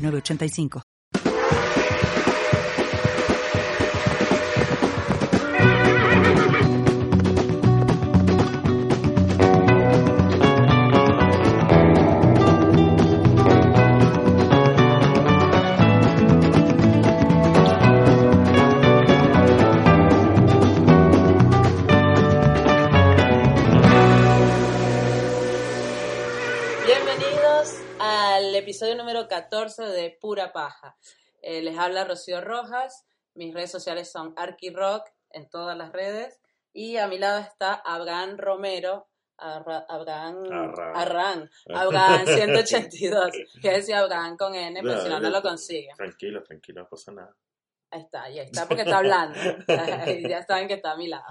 8985. Episodio número 14 de Pura Paja. Eh, les habla Rocío Rojas. Mis redes sociales son ArkiRock en todas las redes. Y a mi lado está Abraham Romero. Arra- Abraham Arran. Arran. Abraham 182. Que decía Abraham con N, pero No, si no, no lo consiguen. Tranquilo, tranquilo, no pasa nada. Ahí está, ya está, porque está hablando. Ya saben que está a mi lado.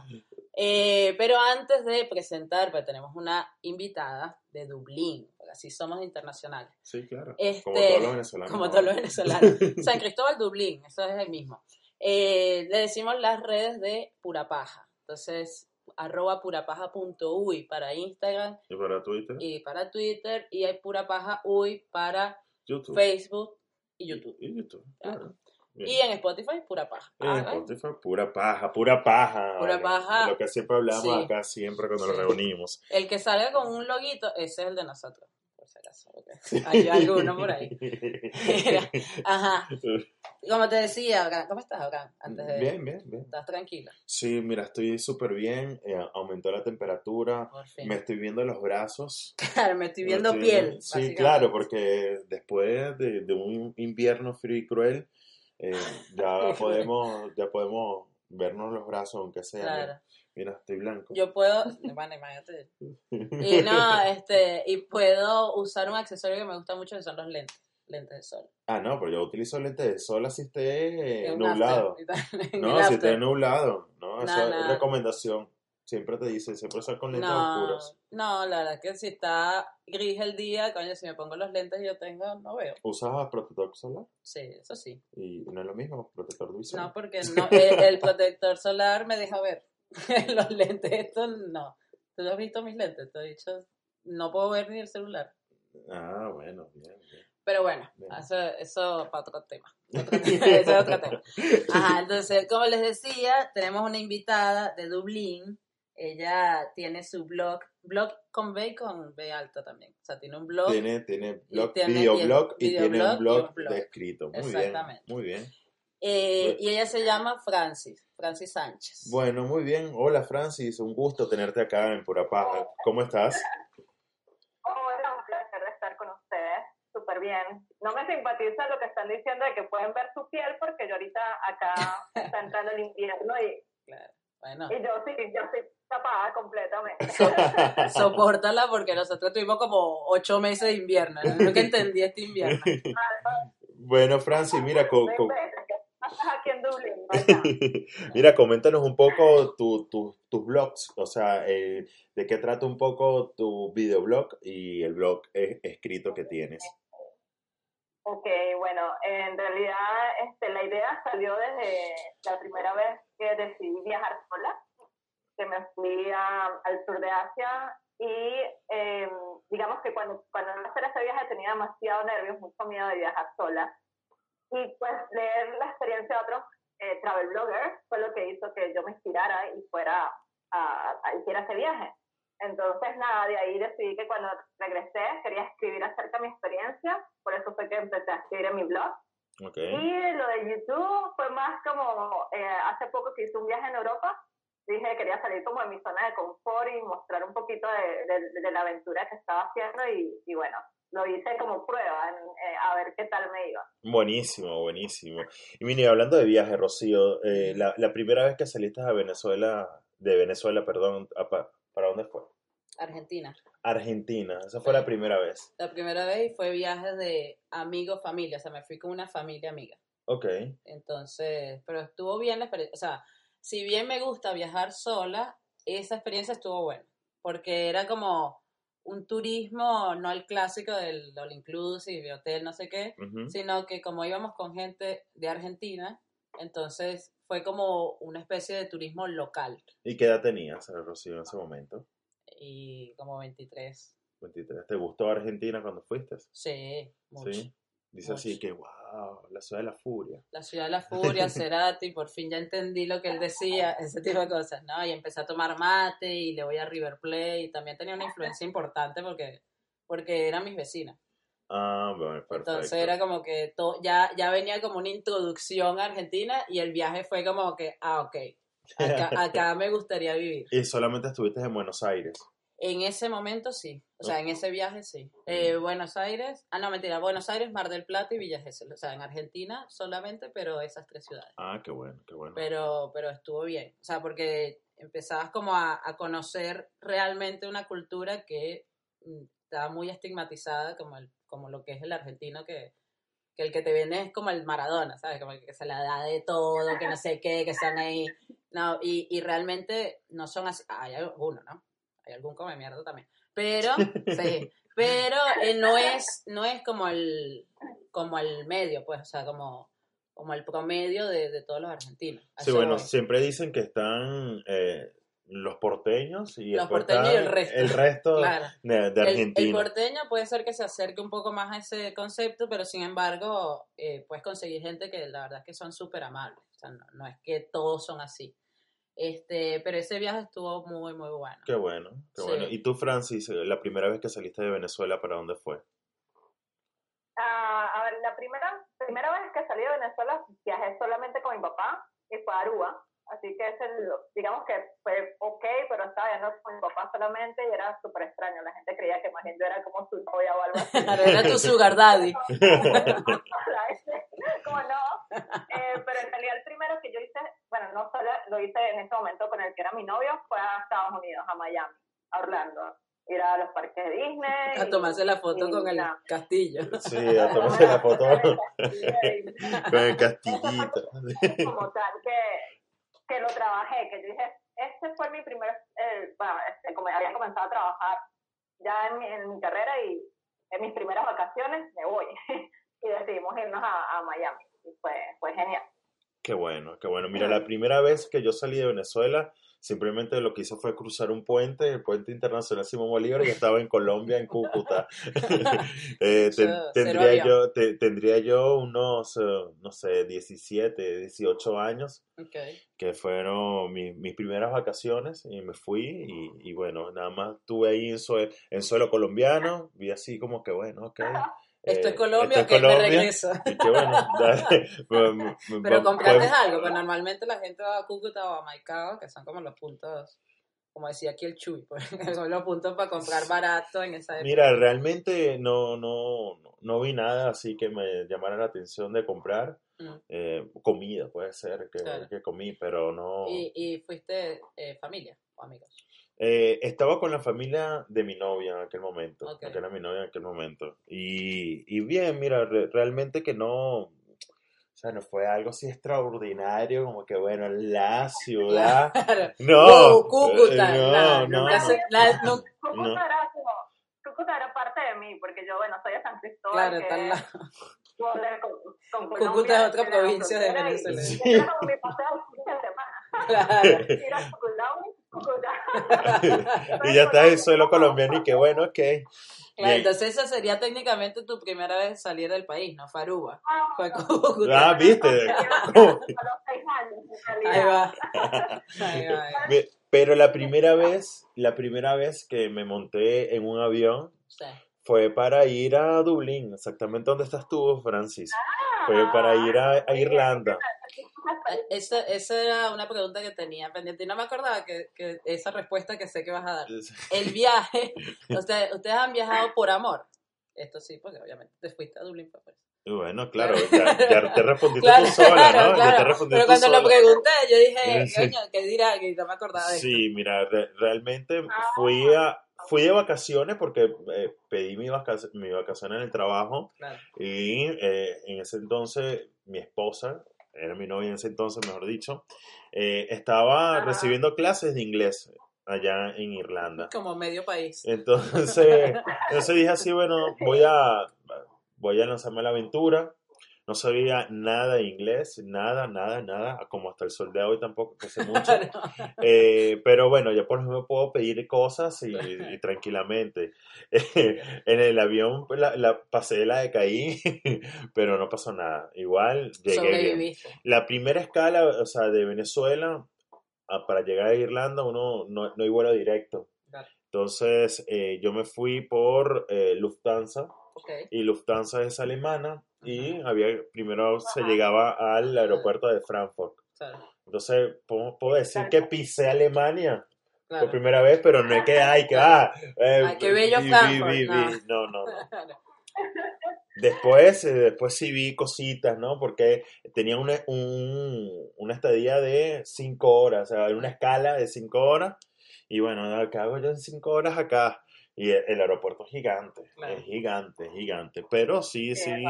Eh, pero antes de presentar, pues tenemos una invitada de Dublín, así somos internacionales. Sí, claro. Este, como todos los venezolanos. Como ¿no? todos los venezolanos. San Cristóbal Dublín, eso es el mismo. Eh, le decimos las redes de Pura Paja. Entonces, arroba purapaja.uy para Instagram Y para Twitter, y para Twitter, y hay Pura Paja Uy para YouTube. Facebook y YouTube. Y YouTube, claro. Y en Spotify, Pura Paja. En Ah. Spotify, pura paja, pura paja. Pura vale. paja. De Lo que siempre hablamos Sí. acá, siempre cuando Sí. nos reunimos. El que salga con un loguito, ese es el de nosotros, porque Hay alguno por ahí. Ajá. Como te decía, ¿cómo estás, Abraham? Antes de... Bien, bien, bien. ¿Estás tranquilo? Sí, mira, estoy súper bien. eh, aumentó la temperatura. Por fin. Me estoy viendo los brazos. Claro, me estoy viendo Me piel. Sí, claro, porque después de, de un invierno frío y cruel, eh, ya podemos ya podemos vernos los brazos, aunque sea. Claro. Mira, estoy blanco. Yo puedo, bueno, imagínate. Y no, este, y puedo usar un accesorio que me gusta mucho que son los lentes, lentes de sol. Ah, no, pero yo utilizo lentes de sol así esté eh, nublado. y No, si esté nublado. No, eso No, es recomendación. Siempre te dice, siempre usar con lentes No, oscuros. no, la verdad es que si está gris el día, coño, si me pongo los lentes que yo tengo, no veo. ¿Usas protector solar? Sí, eso sí. Y no es lo mismo, protector visual. No, porque no, el, el protector solar me deja ver. Los lentes estos no. ¿Tú has visto mis lentes? Te he dicho, no puedo ver ni el celular. Ah, bueno, bien, bien. Pero bueno, Bien. eso, eso para otro tema. Otro tema, Ese es otro tema. Ajá, entonces, como les decía, tenemos una invitada de Dublín. Ella tiene su blog, blog con B y con B alta también. O sea, tiene un blog. Tiene, tiene blog, tiene- videoblog y- y, tiene un y blog, un blog. de escrito. Muy bien, Exactamente. muy bien. eh, y ella se llama Francis, Francis Sánchez. Bueno, muy bien. Hola Francis, un gusto tenerte acá en Pura Paja. ¿Cómo estás? Hola, un placer de estar con ustedes. Súper bien. No me simpatiza lo que están diciendo de que pueden ver su piel porque yo ahorita acá está entrando el invierno y, Claro. Bueno, y yo sí, yo estoy tapada completamente. sopórtala porque nosotros tuvimos como ocho meses de invierno. ¿no? Nunca entendí este invierno. bueno, Francis, mira, co- Seis co- meses que estás aquí en Dublín, vaya. mira, coméntanos un poco tu, tu- tus blogs, o sea, eh, de qué trata un poco tu videoblog y el blog eh, escrito que tienes. Ok, bueno, en realidad este, la idea salió desde la primera vez que decidí viajar sola, que me fui a- al sur de Asia y eh, digamos que cuando, cuando a hacer ese viaje tenía demasiado nervios, mucho miedo de viajar sola. Y pues leer la experiencia de otros eh, travel bloggers fue lo que hizo que yo me inspirara y fuera a, a hiciera ese viaje. Entonces, nada, de ahí decidí que cuando regresé quería escribir acerca de mi experiencia, por eso fue que empecé a escribir en mi blog. Ok. Y lo de YouTube fue más como, eh, hace poco que hice un viaje en Europa, dije que quería salir como de mi zona de confort y mostrar un poquito de, de- de la aventura que estaba haciendo y, y bueno, lo hice como prueba, en- eh, a ver qué tal me iba. Buenísimo, buenísimo. Y mire, hablando de viaje, Rocío, eh, la, la primera vez que saliste a Venezuela, de Venezuela, perdón, a pa- ¿para dónde fue? Argentina. Argentina, esa fue la primera vez. La primera vez fue viaje de amigo-familia, o sea, me fui con una familia amiga. Ok. Entonces, pero estuvo bien la experiencia. O sea, si bien me gusta viajar sola, esa experiencia estuvo buena. Porque era como un turismo, no el clásico del all inclusive, hotel, no sé qué, sino que como íbamos con gente de Argentina, entonces fue como una especie de turismo local. ¿Y qué edad tenías, Rocío, en ese momento? Y como 23. 23. ¿Te gustó Argentina cuando fuiste? Sí, mucho. Sí. Dice así que, wow, la ciudad de la furia. La ciudad de la furia, Cerati, por fin ya entendí lo que él decía, ese tipo de cosas, ¿no? Y empecé a tomar mate y le voy a River Plate y también tenía una influencia importante porque, porque eran mis vecinas. Ah, bueno, perfecto. Entonces era como que to- ya, ya venía como una introducción a Argentina y el viaje fue como que, ah, ok, acá, acá me gustaría vivir. Y solamente estuviste en Buenos Aires. En ese momento sí, o sea, en ese viaje sí. Eh, Buenos Aires, ah, no, mentira, Buenos Aires, Mar del Plata y Villa Gesell, o sea, en Argentina solamente, pero esas tres ciudades. Ah, qué bueno, qué bueno. pero, pero estuvo bien. O sea, porque empezabas como a, a conocer realmente una cultura que mm, está muy estigmatizada, como, el, como lo que es el argentino, que, que el que te viene es como el Maradona, ¿sabes? Como el que se la da de todo, que no sé qué, que están ahí. No, y, y realmente no son así. Ah, hay alguno, ¿no? Hay algún come mierda también. Pero, sí, pero eh, no es, no es como el, como el medio, pues, o sea, como, como el promedio de, de todos los argentinos. Sí, bueno, voy. siempre dicen que están eh, los porteños y Los después porteños y está el resto. el resto Claro. de, de El- El, Argentina. porteño puede ser que se acerque un poco más a ese concepto, pero sin embargo, eh, puedes conseguir gente que la verdad es que son súper amables. O sea, no, no es que todos son así. Este, pero ese viaje estuvo muy, muy bueno. Qué bueno, qué Sí. bueno. ¿Y tú, Francis, eh, la primera vez que saliste de Venezuela, para dónde fue? Ah, a ver, la primera, primera vez que salí de Venezuela viajé solamente con mi papá y fue a Aruba. Así que ese, lo- digamos que fue ok, pero estaba viajando con mi papá solamente y era súper extraño. La gente creía que más bien yo era como su novia o algo así. Era tu sugar daddy. como no. Eh, pero en realidad el primero que yo hice, bueno, no solo lo hice en ese momento con el que era mi novio, fue a Estados Unidos, a Miami, a Orlando. Ir a los parques de Disney. A tomarse la foto y con el castillo. Sí, a tomarse la foto con el castillito. como tal que, que lo trabajé, que yo dije, este fue mi primer, eh, bueno, este, como había comenzado a trabajar ya en mi, en mi carrera y en mis primeras vacaciones me voy. Y decidimos irnos a, a Miami. Y fue, fue genial. Qué bueno, qué bueno. Mira, la primera vez que yo salí de Venezuela, simplemente lo que hice fue cruzar un puente, el puente internacional Simón Bolívar, y estaba en Colombia, en Cúcuta. Eh, ten- tendría, yo, te- tendría yo unos, eh, no sé, 17, 18 años, Ok. que fueron mi- mis primeras vacaciones, y me fui, y, y bueno, nada más estuve ahí en suelo colombiano, vi así como que, bueno, ok. Esto eh, es Colombia, que me Colombia, regreso. y que bueno, dale, me- me- Pero me- compraste pues- algo, pues normalmente la gente va a Cúcuta o a Maicao, que son como los puntos, como decía aquí el Chuy, pues, son los puntos para comprar barato en esa época. Mira, realmente no, no, no- no vi nada así que me llamara la atención de comprar. Mm. Eh, comida puede ser que, Claro. que comí, pero no. Y, y fuiste eh, familia o amigos. Eh, estaba con la familia de mi novia en aquel momento, Ok. que era mi novia en aquel momento. Y, y bien, mira, re- realmente que no, o sea, no fue algo así extraordinario, como que bueno, la ciudad. Claro. No, Wow, Cúcuta. eh, no, no, nunca no. se- la- nu- Cúcuta No. era como, Cúcuta era parte de mí, porque yo, bueno, soy de San Cristóbal, claro, que está al lado. con, con Cúcuta Colombia, es otra la provincia de Venezuela. Sí. y era como mi paseo de semana. Claro. Ir a Cúcuta. Y ya está el suelo colombiano y que bueno, ok. Claro, entonces esa sería técnicamente tu primera vez salir del país, no fue Aruba, Ah, fue no. Ah, viste. Ahí va. Ahí va, ahí va. Ve- Pero la primera vez, la primera vez que me monté en un avión Sí. fue para ir a Dublín, exactamente donde estás tú, Francis. Fue para ir a, a Irlanda. Esa, esa era una pregunta que tenía pendiente y no me acordaba que, que esa respuesta que sé que vas a dar. El viaje, ustedes, ustedes han viajado por amor. Esto sí, porque obviamente te fuiste a Dublín por eso. Y Bueno, claro, ya, ya te respondiste Claro, tú sola, ¿no? claro, Ya te claro. respondiste Pero tú cuando lo pregunté, yo dije, coño, ¿qué dirá? Que no me acordaba de esto. Sí, mira, re- realmente Ah. fui a, fui de vacaciones porque eh, pedí mi, vacac mi vacación en el trabajo Claro. y eh, en ese entonces mi esposa, era mi novia en ese entonces, mejor dicho, eh, estaba Ajá. recibiendo clases de inglés allá en Irlanda. Como medio país. Entonces, entonces dije así, bueno, voy a, voy a lanzarme a la aventura. No sabía nada de inglés, nada, nada, nada, como hasta el sol de hoy tampoco, que sé mucho. Eh, pero bueno, ya por ejemplo puedo pedir cosas y, y tranquilamente. en el avión pues, la, la pasé la de caí, pero no pasó nada. Igual llegué bien. La primera escala, o sea, de Venezuela a- para llegar a Irlanda, uno no, no hay vuelo directo. Claro. Entonces, eh, yo me fui por eh, Lufthansa y Lufthansa es alemana y había primero se llegaba al aeropuerto de Frankfurt. Claro. Entonces, puedo, puedo decir que pisé Alemania por primera vez, pero no es que, ay, que, ah, eh, Ay, qué bello vi- Frankfurt, vi- no. vi- no, no. Después, eh, después sí vi cositas, ¿no? Porque tenía una, un- una estadía de cinco horas, o sea, una escala de cinco horas. Y bueno, ¿qué hago yo en cinco horas acá? Y el, el aeropuerto es gigante, es gigante, es gigante. Pero sí, Sí.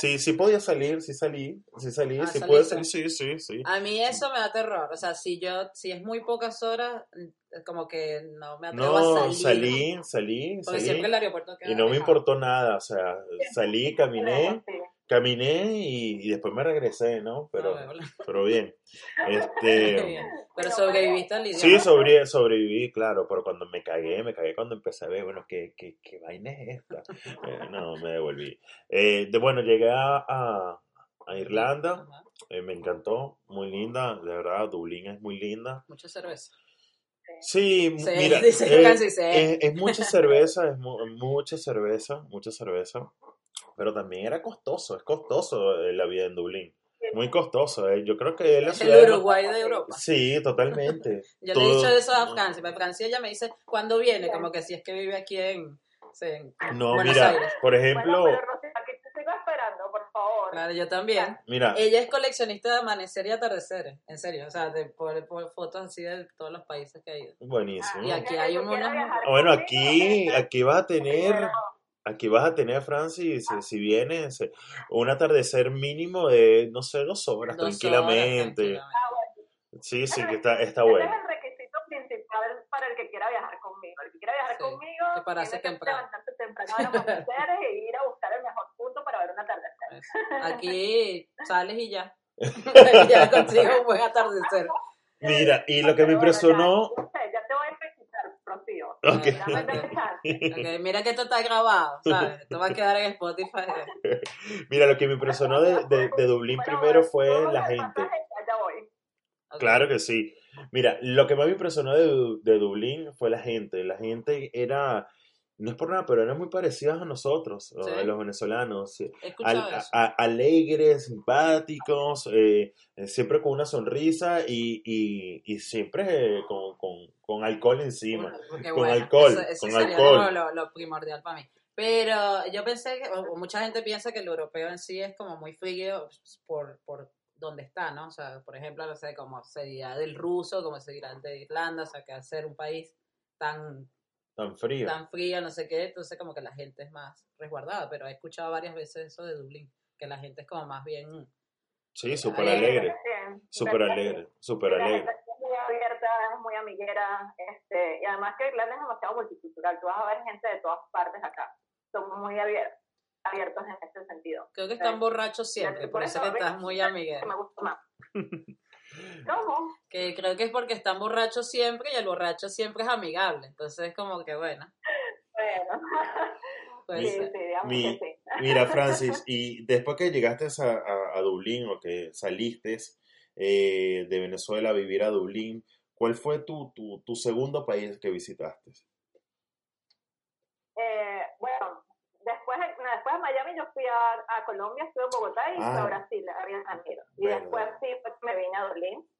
Sí, sí podía salir, sí salí, sí salí, Ah, sí pude saliste. salir, sí, sí, sí. A mí eso me da terror. O sea, si yo, si es muy pocas horas, mm, como que no me atrevo a No, salir. salí, salí, Porque salí. siempre el aeropuerto queda Y no me importó nada, o sea, salí, caminé, Sí. Caminé y, y después me regresé, ¿no? Pero, Ah, pero bien. Este, bien. Pero sobreviviste al idioma. sí, sobre, sobreviví, claro, pero cuando me cagué, me cagué cuando empecé a ver, bueno, ¿qué, qué, qué vaina es esta? Eh, no, me devolví. Eh, de, bueno, llegué a, a, Irlanda, eh, me encantó, muy linda, de verdad, Dublín es muy linda. Mucha cerveza. Sí, Sí, mira, sí. es, es mucha cerveza, es mu- mucha cerveza, mucha cerveza, pero también era costoso, es costoso eh, la vida en Dublín, muy costoso, eh, yo creo que es la ciudad... el Uruguay de Europa. Sí, totalmente. Yo le he Todo- dicho eso a Francia, pero Francia ella me dice, ¿cuándo viene? Como que si es que vive aquí en, sí, en No, Buenos mira, Aires. por Bueno, ejemplo, pero aquí te sigo esperando, por favor. Claro, yo también. mira, Ella es coleccionista de amanecer y atardeceres, en serio, o sea, de, por, por fotos así de todos los países que ha ido. buenísimo. Y aquí hay un- unos- Ah, Bueno, aquí, aquí vas a tener, aquí vas a tener, Francis, si, si vienes, eh, un atardecer mínimo de, no sé, dos horas, Dos horas, tranquilamente. tranquilamente. Sí, sí, que está, está Ese bueno. es el requisito principal para el que quiera viajar conmigo. El que quiera viajar Sí, conmigo que pararse tiene que temprano. levantarse temprano a los amaneceres e ir a buscar el mejor punto para ver un atardecer. Pues, Aquí sales y ya. ya consigo un buen atardecer. Mira, y lo que me impresionó, Ya, ya te voy a felicitar, Rocío. Ok. Mira que esto está grabado, ¿sabes? Esto va a quedar en Spotify. mira, lo que me impresionó de, de, de Dublín Bueno, primero fue la gente. Claro que sí. Mira, lo que más me impresionó de, Du- de Dublín fue la gente. La gente era, no es por nada, pero eran muy parecidas a nosotros, Sí. a los venezolanos. Al- a- a- alegres, simpáticos, eh, eh, siempre con una sonrisa y, y, y siempre eh, con, con, con alcohol encima. Porque, con bueno, alcohol, eso- eso con sería alcohol. Lo, lo primordial para mí. Pero yo pensé que, o mucha gente piensa que el europeo en sí es como muy frío por, por donde está, ¿no? O sea, por ejemplo, no sé, como sería del ruso, como sería el de Irlanda, o sea, que al ser un país tan, Tan frío. tan frío, no sé qué, entonces como que la gente es más resguardada, pero he escuchado varias veces eso de Dublín, que la gente es como más bien... Sí, súper Alegre. Súper alegre. Súper alegre. muy abierta, es muy amiguera, este, y además que Irlanda es demasiado multicultural, tú vas a ver gente de todas partes acá, son muy abiertos, abiertos en ese sentido. Creo que están borrachos siempre, por eso que estás muy amiguera. me gusta más. ¿Cómo? Que creo que es porque están borrachos siempre y el borracho siempre es amigable. Entonces es como que bueno, Bueno, sí, sí, Mi- que sí. Mira, Francis, y después que llegaste a, a, a Dublín o que saliste eh, de Venezuela a vivir a Dublín, ¿cuál fue tu, tu, tu segundo país que visitaste? Eh, bueno, después, de- Miami yo fui a, a Colombia, estuve en Bogotá y fui Ah. a Brasil, a Río de Janeiro. Y Verdad. después sí, pues, me vine a Dublín.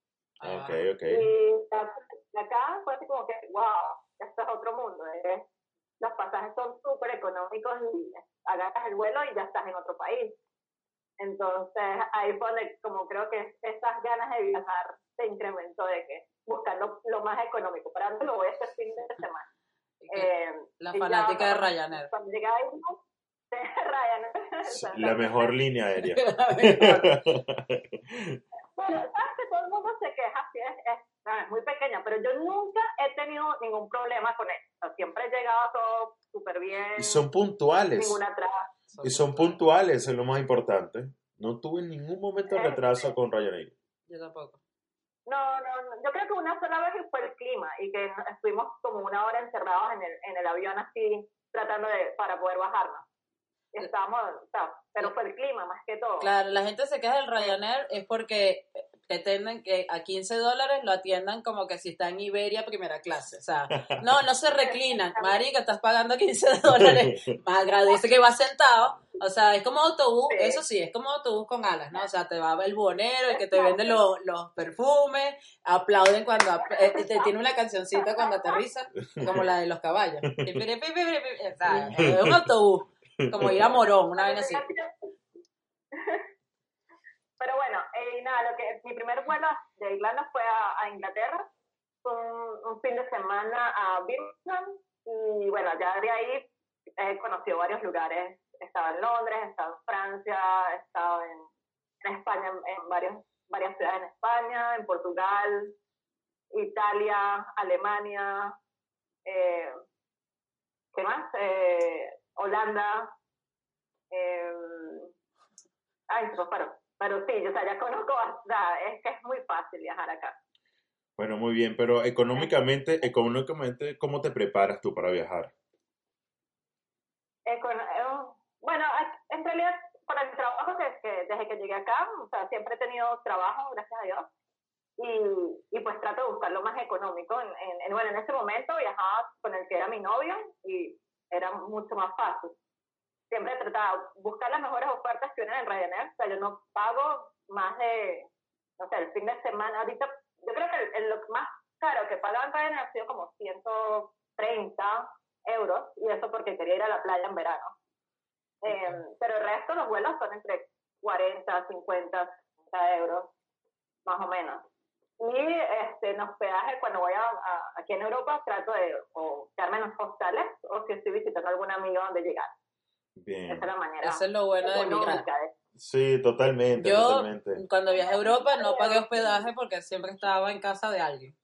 Ahí Ok, va. ok. Y acá- fue así como que, wow, esto es otro mundo. ¿eh? Los pasajes son súper económicos y agarras el vuelo y ya estás en otro país. Entonces ahí fue como creo que esas ganas de viajar se incrementó de que buscar lo, lo más económico. Para dónde lo voy este fin de semana. Eh, La y ya fanática de Ryanair. Cuando llegué a De La mejor línea aérea. Bueno, sabes que todo el mundo se queja, sí, es, es, es muy pequeña, pero yo nunca he tenido ningún problema con eso. Siempre he llegado todo súper bien, Y son puntuales. ninguna traba. Y son puntuales, es lo más importante. No tuve en ningún momento Eh, retraso con Ryanair. Yo tampoco. No, no, no, yo creo que una sola vez fue el clima y que estuvimos como una hora encerrados en el, en el avión así, tratando de, para poder bajarnos. Estábamos, o sea, pero fue el clima más que todo. Claro, la gente se queja del Ryanair es porque pretenden que a 15 dólares lo atiendan como que si está en Iberia primera clase. O sea, no, no se reclinan. Marica, estás pagando 15 dólares. Más agradece que vas sentado. O sea, es como autobús, Sí. eso sí, es como autobús con alas, ¿no? O sea, te va el buhonero, el que te vende los, los perfumes, aplauden cuando, eh, te tiene una cancioncita cuando aterriza, como la de los caballos. O sea, es un autobús, como ir a Morón, una vez así. Pero bueno, eh, nada, lo que, mi primer vuelo de Irlanda fue a, Inglaterra, un, un fin de semana a Birmingham y bueno, ya de ahí he conocido varios lugares. He estado en Londres, he estado en Francia, he estado en, España, en, en varios, varias ciudades en España, en Portugal, Italia, Alemania, eh, ¿qué más? Eh, Holanda. Eh, ay, se fueron. Pero sí, o sea, ya conozco, es que es muy fácil viajar acá. Bueno, muy bien, pero económicamente, económicamente, ¿cómo te preparas tú para viajar? Eh, con- eh, bueno, en realidad, para el trabajo, que, que desde que llegué acá, o sea, siempre he tenido trabajo, gracias a Dios, y, y pues trato de buscar lo más económico. En, en- en- bueno, en ese momento viajaba con el que era mi novio y era mucho más fácil. Siempre trataba de buscar las mejores ofertas que vienen en Ryanair, o sea, yo no pago más de, no sé, el fin de semana, ahorita, yo creo que el, el- lo más caro que pagaba en Ryanair ha sido como 130 euros, y eso porque quería ir a la playa en verano. Eh, pero el resto los vuelos son entre 40, 50, 60 euros, más o menos. Y este, en hospedaje, cuando voy a, a- aquí en Europa, trato de o quedarme en los hostales o si estoy visitando a algún amigo donde llegar. Bien. Esa es la manera Eso es lo bueno de emigrar. Sí, totalmente, Yo, totalmente. cuando viajé a Europa, no pagué hospedaje porque siempre estaba en casa de alguien.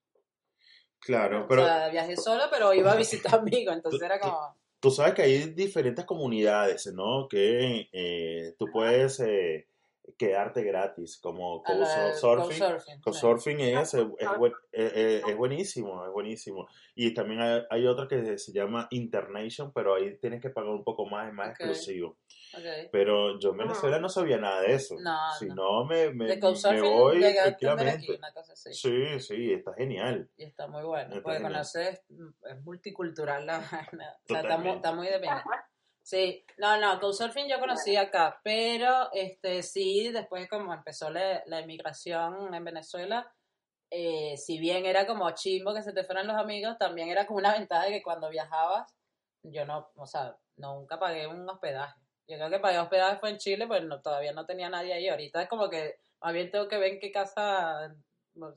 Claro, pero o sea, viajé solo, pero iba a visitar amigos, entonces era como... tú sabes que hay diferentes comunidades, ¿no? Que eh, tú puedes eh, quedarte gratis, como Couchsurfing. Couchsurfing, Couchsurfing es, es, Ah, es- es- es buenísimo, es buenísimo. Y también hay, hay otro que se llama Internation, pero ahí tienes que pagar un poco más, es más Ok. exclusivo. Ok. Pero yo en Venezuela no sabía nada de eso. No, si no. no, me, me, De me voy aquí, tranquilamente. una cosa así. Sí, sí, está genial. Y está muy bueno, Está porque genial. conoces, es multicultural la vaina. O sea, está muy, está muy depende. Sí, no, no, Couchsurfing yo conocí acá, pero este sí, después como empezó la, la emigración en Venezuela, eh, si bien era como chimbo que se te fueran los amigos, también era como una ventaja de que cuando viajabas, yo no, o sea, nunca pagué un hospedaje. Yo creo que pagué hospedaje fue en Chile, pues no, todavía no tenía nadie ahí. Ahorita es como que más bien tengo que ver en qué casa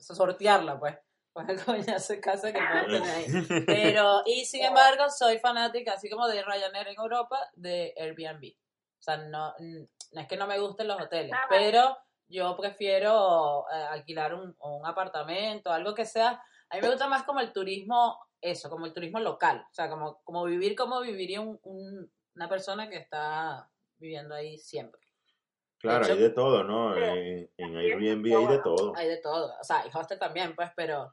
sortearla, pues. Pues coñazo casa que puedo tener ahí. Pero, y sin embargo, soy fanática, así como de Ryanair en Europa, de Airbnb. O sea, no, no es que no me gusten los hoteles, Ah, pero yo prefiero eh, alquilar un, un apartamento, algo que sea. A mí me gusta más como el turismo, eso, como el turismo local. O sea, como, como vivir como viviría un- un- una persona que está viviendo ahí siempre. Claro, hecho- hay de todo, ¿no? En, en Airbnb hay de todo. Hay de todo. O sea, y hostel también, pues, pero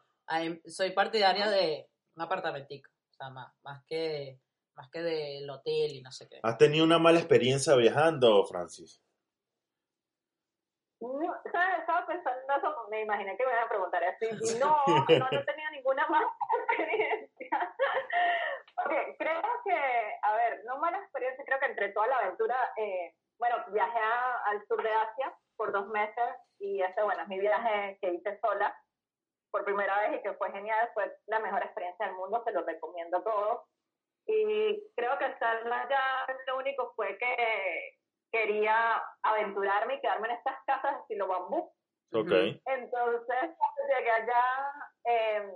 soy partidaria de un apartamentico. O sea, más, más que más que del hotel y no sé qué. ¿Has tenido una mala experiencia viajando, Francis? No, ¿sabes? Estaba pensando eso, me imaginé que me iban a preguntar así. Y no, no, no tenía ninguna mala experiencia. Porque creo que, a ver, no mala experiencia, creo que entre toda la aventura, eh, bueno, viajé a- al sur de Asia por dos meses y ese, bueno, es mi viaje que hice sola por primera vez y que fue genial, fue la mejor experiencia del mundo, se lo recomiendo a todos. Y creo que estar allá lo único fue que quería aventurarme y quedarme en estas casas estilo bambú. Ok. Entonces, cuando llegué allá, eh,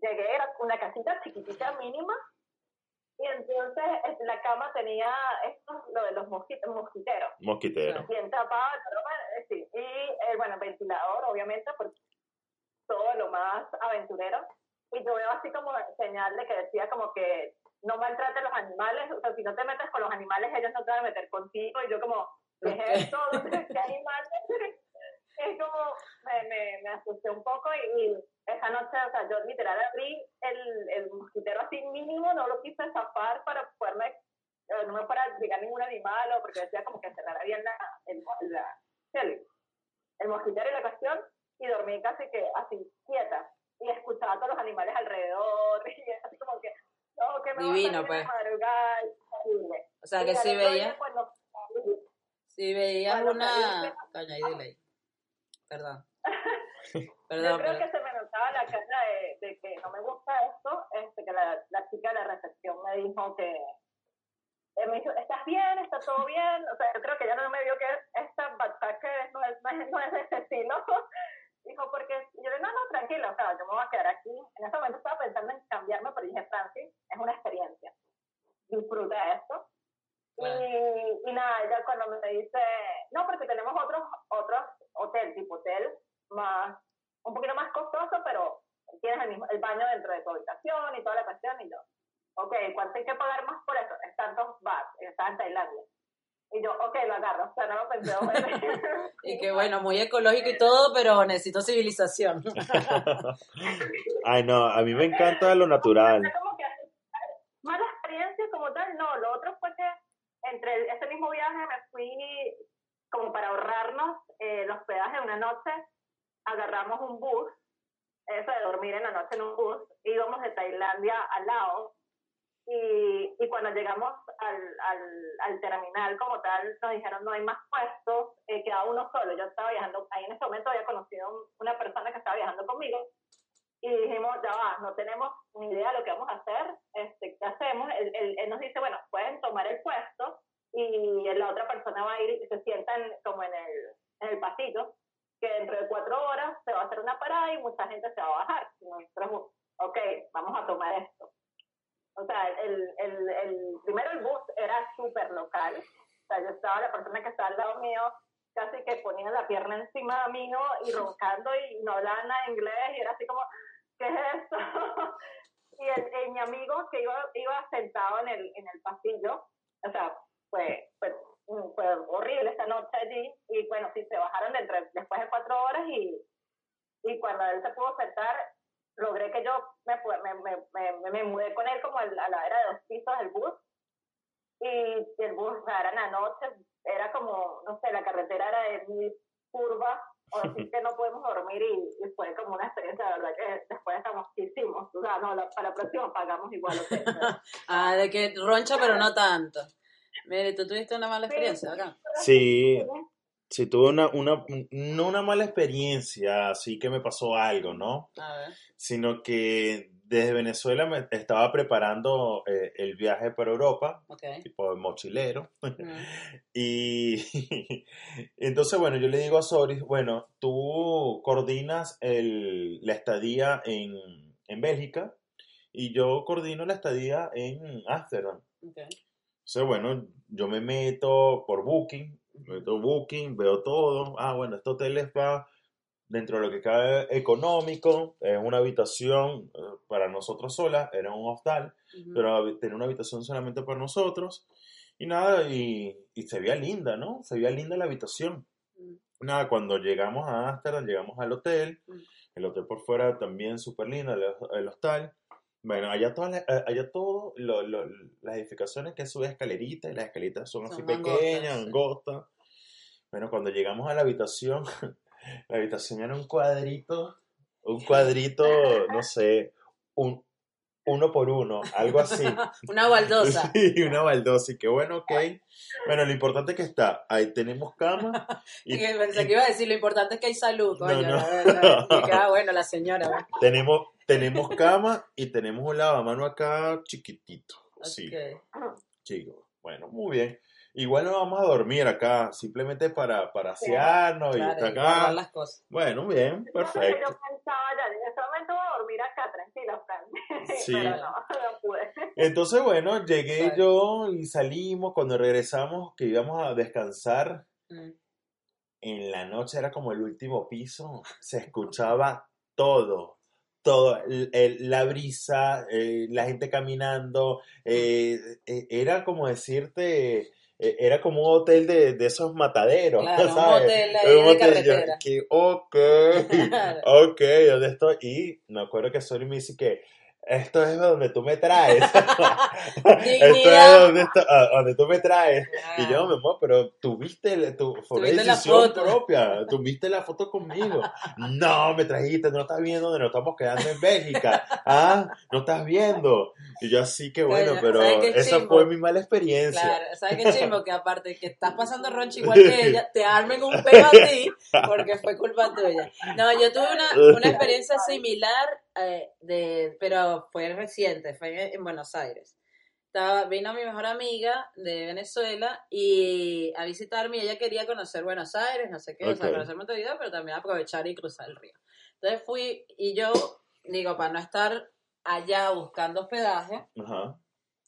llegué, era una casita chiquitita, mínima, Y entonces la cama tenía esto, lo de los mosquitos, mosquiteros. Mosquitero. Bien tapado, eh, sí. Y eh, bueno, ventilador, obviamente, porque todo lo más aventurero. Y yo veo así como señal de que decía como que no maltrates los animales, o sea, si no te metes con los animales, ellos no te van a meter contigo. Y yo como, ¿qué es esto? ¿Qué animales? es como, me, me, me asusté un poco y, y, esa noche, o sea, yo literal abrí el, el mosquitero así mínimo, no lo quise zafar para poderme, eh, no me para llegar ningún animal o porque decía como que cerrara bien la, el, la, el, el mosquitero y la cuestión y dormí casi que así, quieta y escuchaba a todos los animales alrededor y así como que, no, que me Divino, a pues. madrugar. O sea, Y que día, veías, cuando- si veías una... Coño, ahí dile ahí. Perdón. Yo Perdón, creo perdón. que se me notaba la cara de, de que no me gusta esto, este, que la, la chica de la recepción me dijo que eh, me dijo, ¿estás bien? ¿Está todo bien? O sea, yo creo que ella no me vio que esta backpacker no es, no es, no es de ese estilo. Dijo, porque yo le dije, no, no, tranquila, o sea, yo me voy a quedar aquí. En ese momento estaba pensando en cambiarme, pero dije, Francis, es una experiencia. Disfruta esto. Claro. Y, y nada, ella cuando me dice, no, porque tenemos otros, otros hotel, tipo hotel, más, un poquito más costoso, pero tienes el, mismo, el baño dentro de tu habitación y toda la cuestión, y yo, ok, ¿cuánto hay que pagar más por eso? Es tantos bahts, estaba en Tailandia. Y yo, ok, lo agarro, o sea, no lo pensé. Y que bueno, muy ecológico y todo, pero necesito civilización. Ay, no, a mí me encanta lo natural. Fue como que mala experiencia como tal, no. Lo otro fue que entre ese mismo viaje me fui como para ahorrarnos eh, el hospedaje una noche, agarramos un bus, eso de dormir en la noche en un bus, íbamos de Tailandia a Laos y, y cuando llegamos al, al, al terminal como tal, nos dijeron no hay más puestos, eh, queda uno solo. Yo estaba viajando, ahí en ese momento había conocido un- una persona que estaba viajando conmigo y dijimos, ya va, no tenemos ni idea de lo que vamos a hacer, este, ¿qué hacemos? Él, él- él nos dice, bueno, pueden tomar el puesto y la otra persona va a ir y se sientan como en el, en el pasillo, que dentro de cuatro horas se va a hacer una parada y mucha gente se va a bajar. Y nosotros, ok, vamos a tomar esto. O sea, el, el, el, primero el bus era súper local, o sea, yo estaba, la persona que estaba al lado mío, casi que ponía la pierna encima mío y roncando y no hablaba nada inglés y era así como, ¿qué es esto? y el, el- mi amigo que iba, iba sentado en el, en el pasillo, o sea, fue, fue, fue horrible esa noche allí. Y bueno, sí, se bajaron después de cuatro horas y, y cuando él se pudo sentar, logré que yo me, me, me, me, me mudé con él como a la era de dos pisos del bus y el bus o sea, era en la noche, era como, no sé, la carretera era de mil curvas, o así que no podemos dormir y, y fue como una experiencia, de verdad que después estamos, ¿qué hicimos? O sea, no, la- para la próxima pagamos igual. Ah, de que roncha, pero no tanto. Mire, tú tuviste una mala experiencia acá. Sí, sí, tuve una, una, no una mala experiencia, así que me pasó algo, ¿no? A ver. Sino que desde Venezuela me estaba preparando eh, el viaje para Europa, Ok. tipo mochilero. Mm. Y entonces, bueno, yo le digo a Soris, bueno, tú coordinas el, la estadía en, en Bélgica y yo coordino la estadía en Ámsterdam. Ok. Entonces, bueno, yo me meto por Booking, meto Booking, veo todo. Ah, bueno, este hotel les va dentro de lo que cabe económico, es una habitación eh, para nosotros solas, era un hostal, pero tenía una habitación solamente para nosotros. Y nada, y, y se veía linda, ¿no? Se veía linda la habitación. Mm. Nada, cuando llegamos a Ámsterdam, llegamos al hotel, Mm. el hotel por fuera también súper lindo, el, el hostal. Bueno, allá todas las- allá todo, lo- lo- las edificaciones que sube escaleritas y las escaleritas son así Son angostas, pequeñas, sí. angostas. Bueno, cuando llegamos a la habitación, la habitación era un cuadrito, un cuadrito, no sé, un uno por uno, algo así. Una baldosa. Sí, una baldosa. Y que bueno, ok. Bueno, lo importante es que está. Ahí tenemos cama. Y pensé que iba a decir, lo importante es que hay salud, coño. no. la verdad. Y que, ah, bueno, la señora. bueno. tenemos, tenemos cama y tenemos un lavamano acá chiquitito. Sí, Ok. chico. Bueno, muy bien. Igual no vamos a dormir acá, simplemente para, para asearnos y Claro, estar y guardar acá. las cosas. Bueno, bien, perfecto. yo pensaba ya, en ese momento voy a dormir acá, tranquila, Fran. Sí. Pero no, no pude. Entonces, bueno, llegué yo y salimos. Cuando regresamos, que íbamos a descansar, Mm. en la noche era como el último piso, se escuchaba todo, todo, el- el- la brisa, eh, la gente caminando, eh, eh, era como decirte, eh, era como un hotel de, de esos mataderos, Claro, un ¿sabes? hotel ahí un de hotel, yo, que, ok, ok, ¿dónde estoy? Y me acuerdo que Soli me dice que esto es donde tú me traes. Esto es donde, está- a- donde tú me traes. Y yo, Claro. mi amor, pero tuviste, tu, fue una decisión foto. propia, tuviste la foto conmigo. No, me trajiste, no estás viendo donde nos estamos quedando en Bélgica. Ah, no estás viendo. Y yo así que bueno, pero ¿sabes qué esa chimbo? fue mi mala experiencia. Claro, ¿sabes qué chimbo? Que aparte que estás pasando roncha igual que ella, te armen un peo a ti porque fue culpa tuya. No, yo tuve una, una experiencia similar, eh, de, pero fue reciente, fue en Buenos Aires. Estaba, vino mi mejor amiga de Venezuela y a visitarme y ella quería conocer Buenos Aires, no sé qué, o sea, conocer Montevideo, pero también aprovechar y cruzar el río. Entonces fui y yo, digo, para no estar allá buscando hospedaje, Ajá.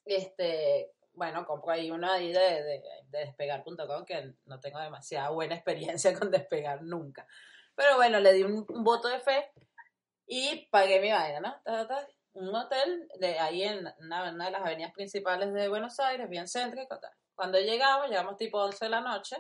este, bueno, compro ahí uno ahí de, de, de despegar.com que no tengo demasiada buena experiencia con despegar nunca. Pero bueno, le di un, un voto de fe y pagué mi vaina, ¿no? Ta, ta. Un hotel de ahí en una, de las avenidas principales de Buenos Aires, bien céntrico. Cuando llegamos, llegamos tipo 11 de la noche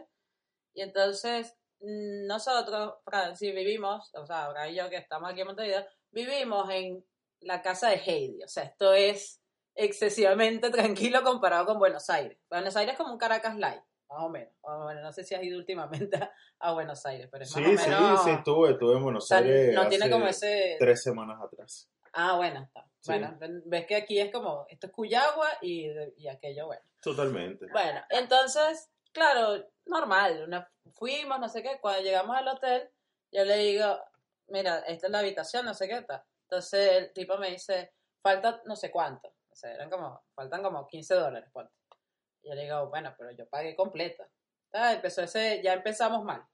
y entonces mm, nosotros, si vivimos, o sea, ahora y yo que estamos aquí en Montevideo, vivimos en la casa de Heidi. O sea, esto es excesivamente tranquilo comparado con Buenos Aires. Buenos Aires es como un Caracas Light, más o menos. O, bueno, no sé si has ido últimamente a, Buenos Aires, pero es Sí, más o sí, menos... sí, estuve, estuve en o Buenos sea, Aires no tiene como ese... tres semanas atrás. Ah, bueno, está. Sí. Bueno, ves que aquí es como, esto es Cuyagua y, y aquello, bueno. Totalmente. Bueno, entonces, claro, normal, una- fuimos, no sé qué, cuando llegamos al hotel, yo le digo, mira, esta es la habitación, no sé qué tal. Entonces el tipo me dice, falta no sé cuánto, o sea, eran como, faltan como 15 dólares, ponte. Yo le digo, bueno, pero yo pagué completa. Ah, empezó ese, ya empezamos mal.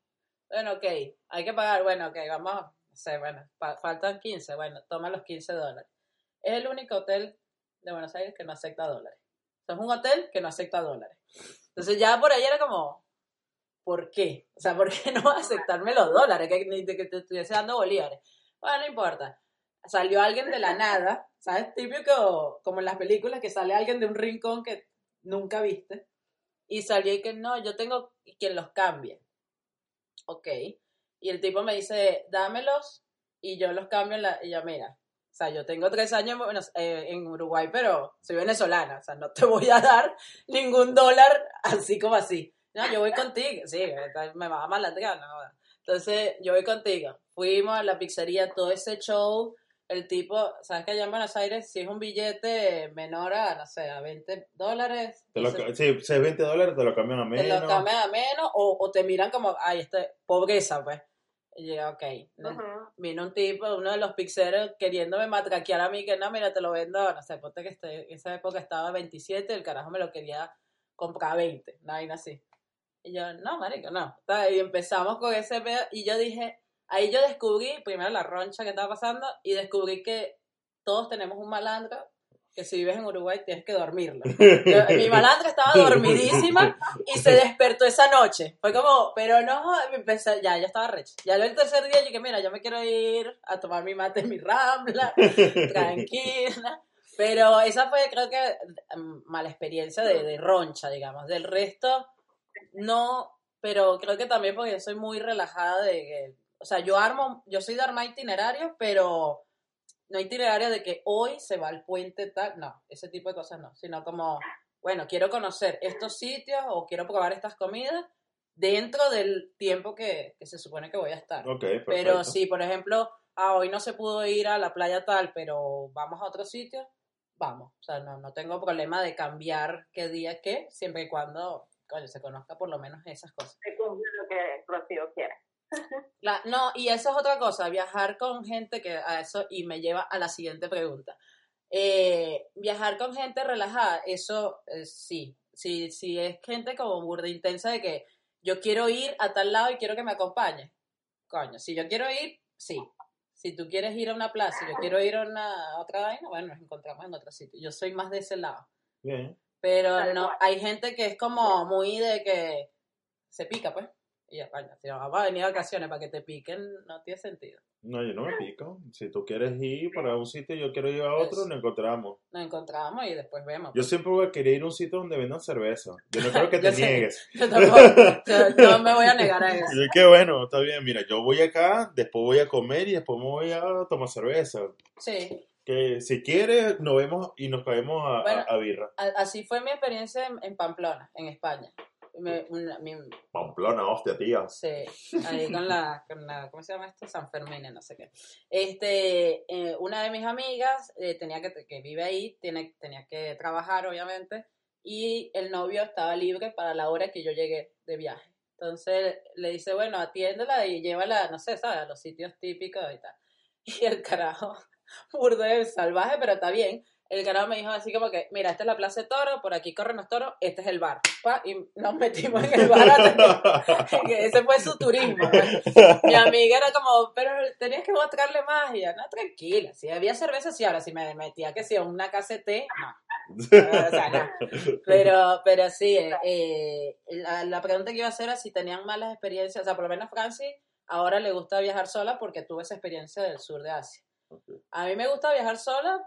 Bueno, ok, hay que pagar, bueno, ok, vamos, no sé, bueno, fa- faltan 15, bueno, toma los 15 dólares. Es el único hotel de Buenos Aires que no acepta dólares. Es un hotel que no acepta dólares. Entonces ya por ahí era como, ¿por qué? O sea, ¿por qué no aceptarme los dólares? Que ni que te estuviese dando bolívares. Bueno, no importa. Salió alguien de la nada, ¿sabes? Típico, como en las películas, que sale alguien de un rincón que nunca viste. Y salió y que no, yo tengo quien los cambie. Ok. Y el tipo me dice, dámelos y yo los cambio en la... Y yo, mira, o sea, yo tengo tres años eh, en Uruguay, pero soy venezolana. O sea, no te voy a dar ningún dólar así como así. No, yo voy contigo. Sí, me va a malandrear, no. Entonces, yo voy contigo. Fuimos a la pizzería, todo ese show. El tipo, ¿sabes que allá en Buenos Aires, si es un billete menor a, no sé, a 20 dólares, Te lo, si es 20 dólares, te lo cambian a te menos. lo cambian a menos o, o te miran como, ay, este, pobreza, pues. Y yo, ok. Vino un tipo, uno de los pixeros, queriéndome matraquear a mí, que no, mira, te lo vendo, no sé, ponte que este, en esa época estaba a 27, el carajo me lo quería comprar a 20, una vaina así. Y yo, no, marico, no. Y empezamos con ese pedo, y yo dije, ahí yo descubrí, primero la roncha que estaba pasando, y descubrí que todos tenemos un malandro, que si vives en Uruguay tienes que dormirlo. Yo- mi malandra estaba dormidísima y se despertó esa noche. Fue como, pero no, empecé, ya, ya estaba recha. Ya el tercer día yo dije, mira, yo me quiero ir a tomar mi mate en mi rambla, tranquila. Pero esa fue, creo que, mm, mala experiencia de, de roncha, digamos. Del resto, no, pero creo que también porque yo soy muy relajada de que, o sea, yo armo, yo soy de armar itinerarios, pero no itinerario de que hoy se va al puente tal, no, ese tipo de cosas no, sino como, bueno, quiero conocer estos sitios o quiero probar estas comidas dentro del tiempo que, que se supone que voy a estar. Ok, perfecto. Pero si, por ejemplo, ah, hoy no se pudo ir a la playa tal, pero vamos a otro sitio, vamos. O sea, no, no tengo problema de cambiar qué día qué, siempre y cuando, coño, se conozca por lo menos esas cosas. Se cumple lo que Rocío quiere. La- no, y eso es otra cosa, viajar con gente que a eso, y me lleva a la siguiente pregunta. Eh, viajar con gente relajada, eso eh, sí, sí, sí es gente como burda intensa de que yo quiero ir a tal lado y quiero que me acompañe. Coño, si yo quiero ir, sí. Si tú quieres ir a una plaza y yo quiero ir a una otra vaina, bueno, nos encontramos en otro sitio. Yo soy más de ese lado. Bien. Pero no, hay gente que es como muy de que se pica, pues. Y ya, vaya, si vamos a venir a vacaciones para que te piquen, no tiene sentido. No, yo no me pico. Si tú quieres ir para un sitio y yo quiero ir a otro, Eso. nos encontramos. Nos encontramos y después vemos. Yo pues. siempre voy a querer ir a un sitio donde vendan cerveza. Yo no creo que te niegues. Yo tampoco, yo no me voy a negar a eso. Y qué bueno, está bien. Mira, yo voy acá, después voy a comer y después me voy a tomar cerveza. Sí, Que si quieres, nos vemos y nos caemos a, a- Bueno. a birra. así fue mi experiencia en, en Pamplona, en España. Me- una- mi- Pamplona, hostia, tía. Sí, ahí con la, con la, ¿cómo se llama esto? San Fermín, no sé qué. Este, eh, una de mis amigas eh, tenía que, que vive ahí, tiene, tenía que trabajar, obviamente, y el novio estaba libre para la hora que yo llegué de viaje. Entonces le dice, bueno, atiéndela y llévala, no sé, ¿sabes? A los sitios típicos y tal. Y el carajo, burde salvaje, pero está bien. El carajo me dijo así como que, mira, esta es la plaza de toro, por aquí corren los toros, este es el bar. Pa, y nos metimos en el bar a tener- que ese fue su turismo. pues. Mi amiga era como, pero tenías que mostrarle ella, no, tranquila. Si había cerveza, sí. Ahora, si me metía que si una té, no. O sea, no. Pero, pero sí, eh, eh, la, la pregunta que iba a hacer era si tenían malas experiencias. O sea, por lo menos Franci ahora le gusta viajar sola porque tuvo esa experiencia del sur de Asia. A mí me gusta viajar sola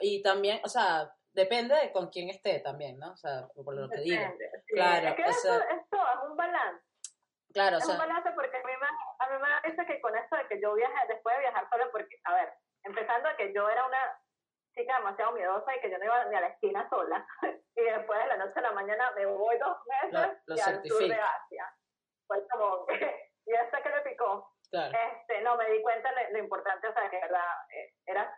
y también, o sea, depende de con quién esté también, ¿no? O sea, por lo que sí. Claro, Es que o esto, sea- esto es un balance. Claro, o es un balance porque a mí, me, a mí me parece que con esto de que yo viaje, después de viajar sola, porque, a ver, empezando a que yo era una chica demasiado miedosa y que yo no iba ni a la esquina sola, y después de la noche a la mañana me voy dos meses Lo- lo y al sur de. Asia. Fue como y hasta que le picó, claro, este, no, me di cuenta lo, lo importante, o sea, que eh, era,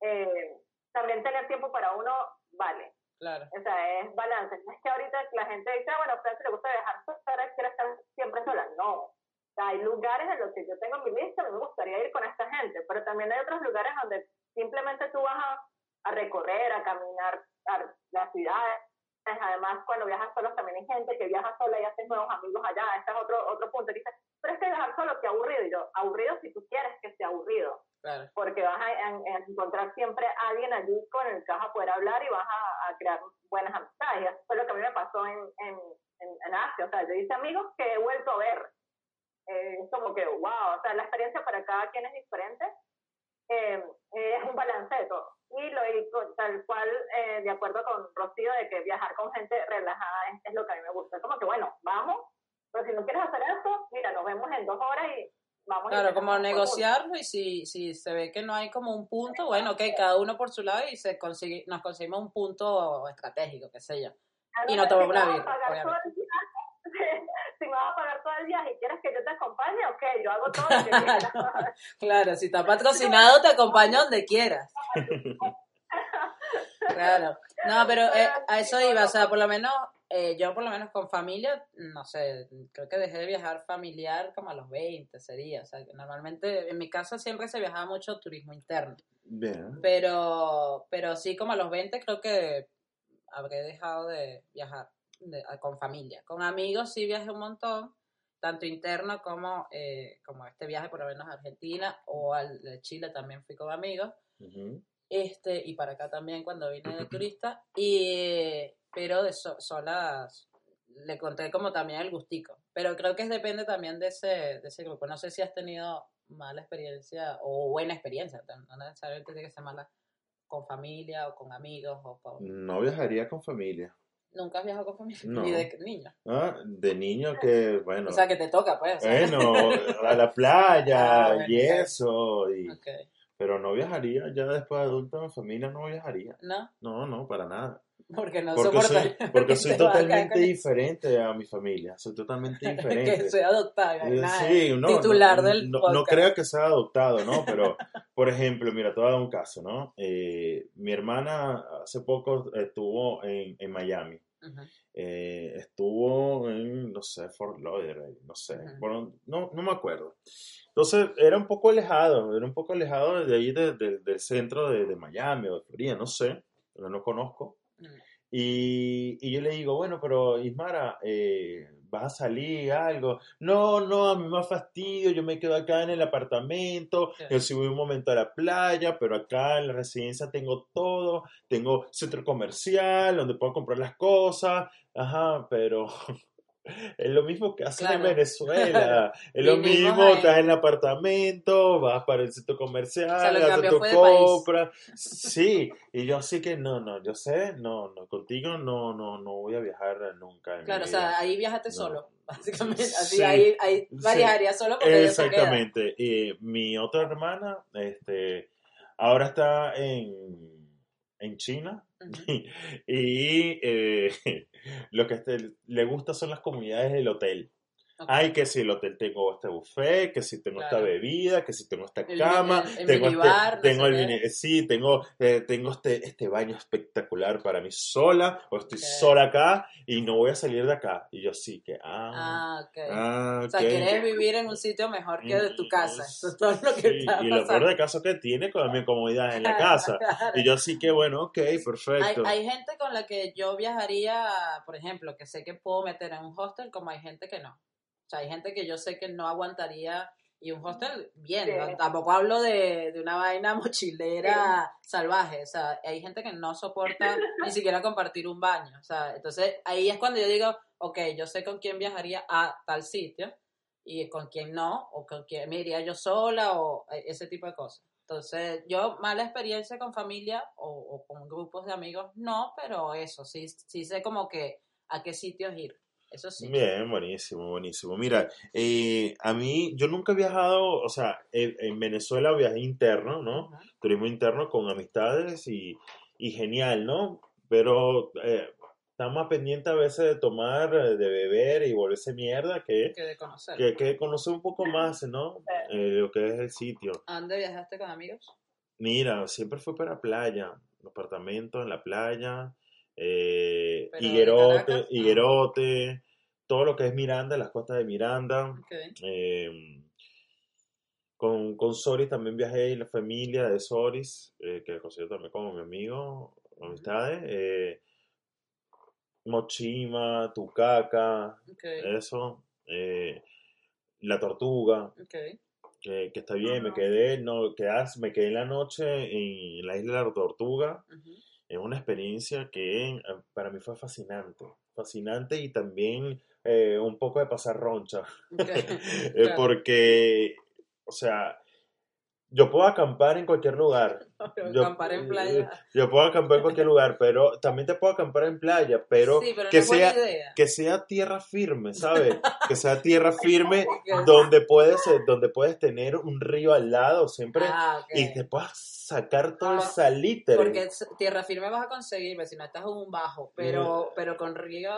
eh, también tener tiempo para uno, vale, claro. o sea, es balance. No es que ahorita la gente dice, ah, bueno, Francia le gusta viajar sola, quiere estar siempre sola. No. O sea, hay lugares en los que yo tengo en mi lista, me gustaría ir con esta gente, pero también hay otros lugares donde simplemente tú vas a, a recorrer, a caminar a las ciudades. Además, cuando viajas solo también hay gente que viaja sola y haces nuevos amigos allá. Este es otro, otro punto. Y dices, pero es que viajar solo, qué aburrido. Y yo, aburrido si tú quieres que sea aburrido Claro, porque vas a, a- a encontrar siempre a alguien allí con el que vas a poder hablar y vas a, a crear buenas amistades. Eso fue lo que a mí me pasó en, en, en, en Asia. O sea, yo hice amigos que he vuelto a ver. Eh, es como que, wow, o sea, la experiencia para cada quien es diferente. Eh, eh, es un balance Y con- tal cual, eh, de acuerdo con Rocío, de que viajar con gente relajada es, es lo que a mí me gusta. Como que, bueno, vamos, pero si no quieres hacer eso, mira, nos vemos en dos horas y vamos. claro, como negociarlo y si, si se ve que no hay como un punto, bueno, ok, cada uno por su lado y se consigue, nos conseguimos un punto estratégico, qué sé yo. Y no, tomamos si me una vas a birra, pagar todo obviamente. el viaje, si me vas a pagar todo el viaje y quieres que yo te acompañe, ok, yo hago todo lo que quieras. Claro, si está patrocinado te acompaño donde quieras. Claro. No, pero eh, a eso iba, o sea, por lo menos, eh, yo por lo menos con familia, no sé, creo que dejé de viajar familiar como a los 20 sería, o sea, que normalmente en mi casa siempre se viajaba mucho turismo interno, Bien. pero, pero sí como a los 20 creo que habré dejado de viajar de- con familia. Con amigos sí viajé un montón, tanto interno como, eh, como este viaje por lo menos a Argentina o al de Chile también fui con amigos. Este y para acá también cuando vine de turista. Y pero de so- solas le conté como también el gustico. Pero creo que depende también de ese de ese grupo. No sé si has tenido mala experiencia o buena experiencia no necesariamente tiene que ser mala con familia o con amigos o con... No viajaría con familia. Nunca has viajado con familia No. ni de niño Ah, de niño que, bueno, o sea que te toca pues bueno, a la playa Ah, y eso, y, pero no viajaría, ya después de adulto en familia no viajaría. no No, no, para nada. porque no Porque soy, soportas porque soy a totalmente diferente a mi familia, soy totalmente que diferente. soy adoptada Eh, nada, Sí, no, titular no, del no, podcast no crea que sea adoptado, ¿no? Pero, por ejemplo, mira, te voy a dar un caso, ¿no? Eh, mi hermana hace poco estuvo en, en Miami. Eh, estuvo en, no sé, Fort Lauderdale, no sé, Ujú. bueno, no, no me acuerdo. Entonces, era un poco alejado, era un poco alejado de ahí de- de- del centro de, de Miami o de Florida, no sé, pero no conozco. Mm. Y, y yo le digo, bueno, pero Ismara, eh, vas a salir, algo. No, no, a mí me fastidio, yo me quedo acá en el apartamento, yo sí voy un momento a la playa, pero acá en la residencia tengo todo, tengo centro comercial donde puedo comprar las cosas, ajá, pero es lo mismo que haces en. Venezuela, es lo Vivimos mismo, ahí. estás en el apartamento, vas para el centro comercial, O sea, haces tu compra, sí, y yo sí que no, no, yo sé, no, no, contigo no, no, no voy a viajar nunca en mi Claro, o sea, ahí viajaste No. solo, básicamente. Así, Sí. ahí, ahí Sí. viajaría solo porque. Exactamente. Y mi otra hermana, este, ahora está en, en China Y eh, lo que este- le gusta son las comunidades del hotel. Ay, que si el hotel tengo este buffet, que si tengo esta Claro. bebida, que si tengo esta El cama, mini- el tengo este, minibar, no tengo el mini- sí, tengo, eh, tengo este, este baño espectacular para mí sola, o estoy Ok. sola acá y no voy a salir de acá. Y yo sí que, ah, Ah, ok. ah, O sea, quieres vivir en un sitio mejor que de tu casa. Eso es todo lo que Sí, está y lo peor de caso que tiene con mi comodidad en la casa. Claro. Y yo sí que, bueno, ok, Hay, perfecto. hay gente con la que yo viajaría, por ejemplo, que sé que puedo meter en un hostel, como hay gente que no. O sea, hay gente que yo sé que no aguantaría y un hostel bien. Sí. ¿no? Tampoco hablo de, de una vaina mochilera salvaje. O sea, hay gente que no soporta ni siquiera compartir un baño. O sea, entonces ahí es cuando yo digo, ok, yo sé con quién viajaría a tal sitio y con quién no, o con quién me iría yo sola o eh, ese tipo de cosas. Entonces, yo mala experiencia con familia o, o con grupos de amigos, no, pero eso, sí, sí sé como que a qué sitios ir. Eso sí. Bien, buenísimo, buenísimo. Mira, eh, a mí, yo nunca he viajado, o sea, en, en Venezuela viajé interno, ¿no? Turismo interno con amistades y, y genial, ¿no? Pero eh, está más pendiente a veces de tomar, eh, de beber y volverse mierda que, Que de conocer. que, que conocer un poco más, ¿no? Eh, lo que es el sitio. ¿A dónde viajaste con amigos? Mira, siempre fui para playa, apartamento en la playa, eh, Higuerote. Higuerote, todo lo que es Miranda, las costas de Miranda. Eh, con, con Soris también viajé y la familia de Soris, eh, que considero también como mi amigo, amistades. eh, Mochima, Tucaca, eso. eh, la Tortuga que, que está bien, me quedé, no, quedas, me quedé en la noche en la isla de la Tortuga, es una experiencia que eh, para mí fue fascinante, fascinante y también eh, un poco de pasar roncha. Eh, porque, o sea, yo puedo acampar en cualquier lugar, yo, acampar en eh, playa. yo puedo acampar en cualquier lugar, pero también te puedo acampar en playa, pero, sí, pero que no sea que sea tierra firme, ¿sabes? Que sea tierra firme donde puedes, eh, donde puedes tener un río al lado siempre Ah, y te puedas sacar todo el Ah, salitre. Porque tierra firme vas a conseguir, pues, si no estás en un bajo, pero, Mm. pero con río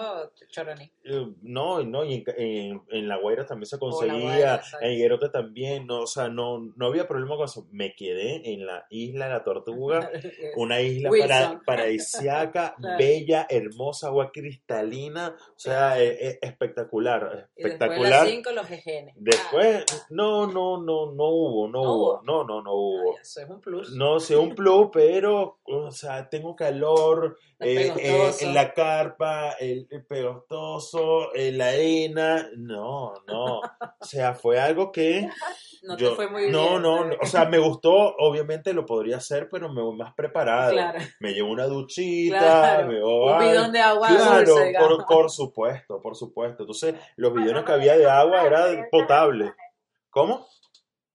choroní. Eh, No, y no, y en, en- en La Guaira también se O La conseguía, Guaira, en Higuerote también, no, o sea, no, no había problema con eso. Me quedé en la isla de la Tortuga, una isla para, paradisiaca, Claro. bella, hermosa, agua cristalina, o sea, eh, eh, espectacular, Y después de espectacular. las 5 los jejenes. Después, no, no, no, no hubo, no, ¿No hubo, hubo? no, no, no Ah, hubo. eso es un plus. No sé, un plus, pero, o sea, tengo calor eh, eh, en la carpa, el, el pegostoso, la arena. No, no. O sea, fue algo que No yo. te fue muy no, bien. no, no, o sea, me gustó, obviamente lo podría hacer, pero me voy más preparado. Claro. Me llevo una duchita, Claro, me un bidón de agua Claro, dulce, por, por supuesto, por supuesto. Entonces, los bidones que había de agua eran potables. ¿Cómo?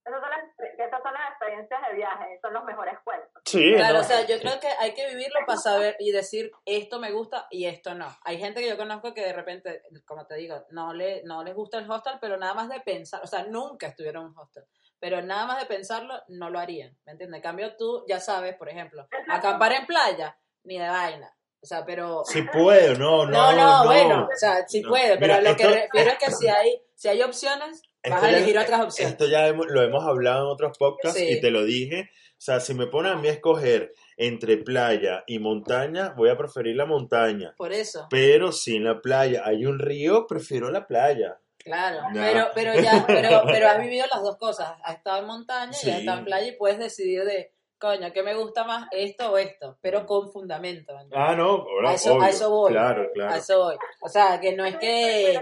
Esas son, las, que esas son las experiencias de viaje, son los mejores cuentos. Sí, Claro, no. o sea, yo creo que hay que vivirlo para saber y decir esto me gusta y esto no. Hay gente que yo conozco que de repente, como te digo, no, le, no les gusta el hostel, pero nada más de pensar, o sea, nunca estuvieron en un hostel, pero nada más de pensarlo no lo harían, ¿me entiendes? En cambio, tú ya sabes, por ejemplo, acampar en playa, ni de vaina. O sea, pero... Si puedo, no, No, no, no, bueno, o sea, sí No. puede, pero Mira, lo que refiero es que si hay, si hay opciones, vas a ya- elegir otras opciones. Esto ya hemos- lo hemos hablado en otros podcasts Sí. y te lo dije. O sea, si me ponen a mí a escoger entre playa y montaña, voy a preferir la montaña. Por eso. Pero si en la playa hay un río, prefiero la playa. Claro, Ya. pero, pero ya, pero, pero has vivido las dos cosas. Has estado en montaña y has estado en playa y puedes decidir de, coño, ¿qué me gusta más esto o esto? Pero con fundamento. Ah, no, ahora, A eso- a obvio. eso voy. Claro, claro. A eso voy. O sea, que no es que,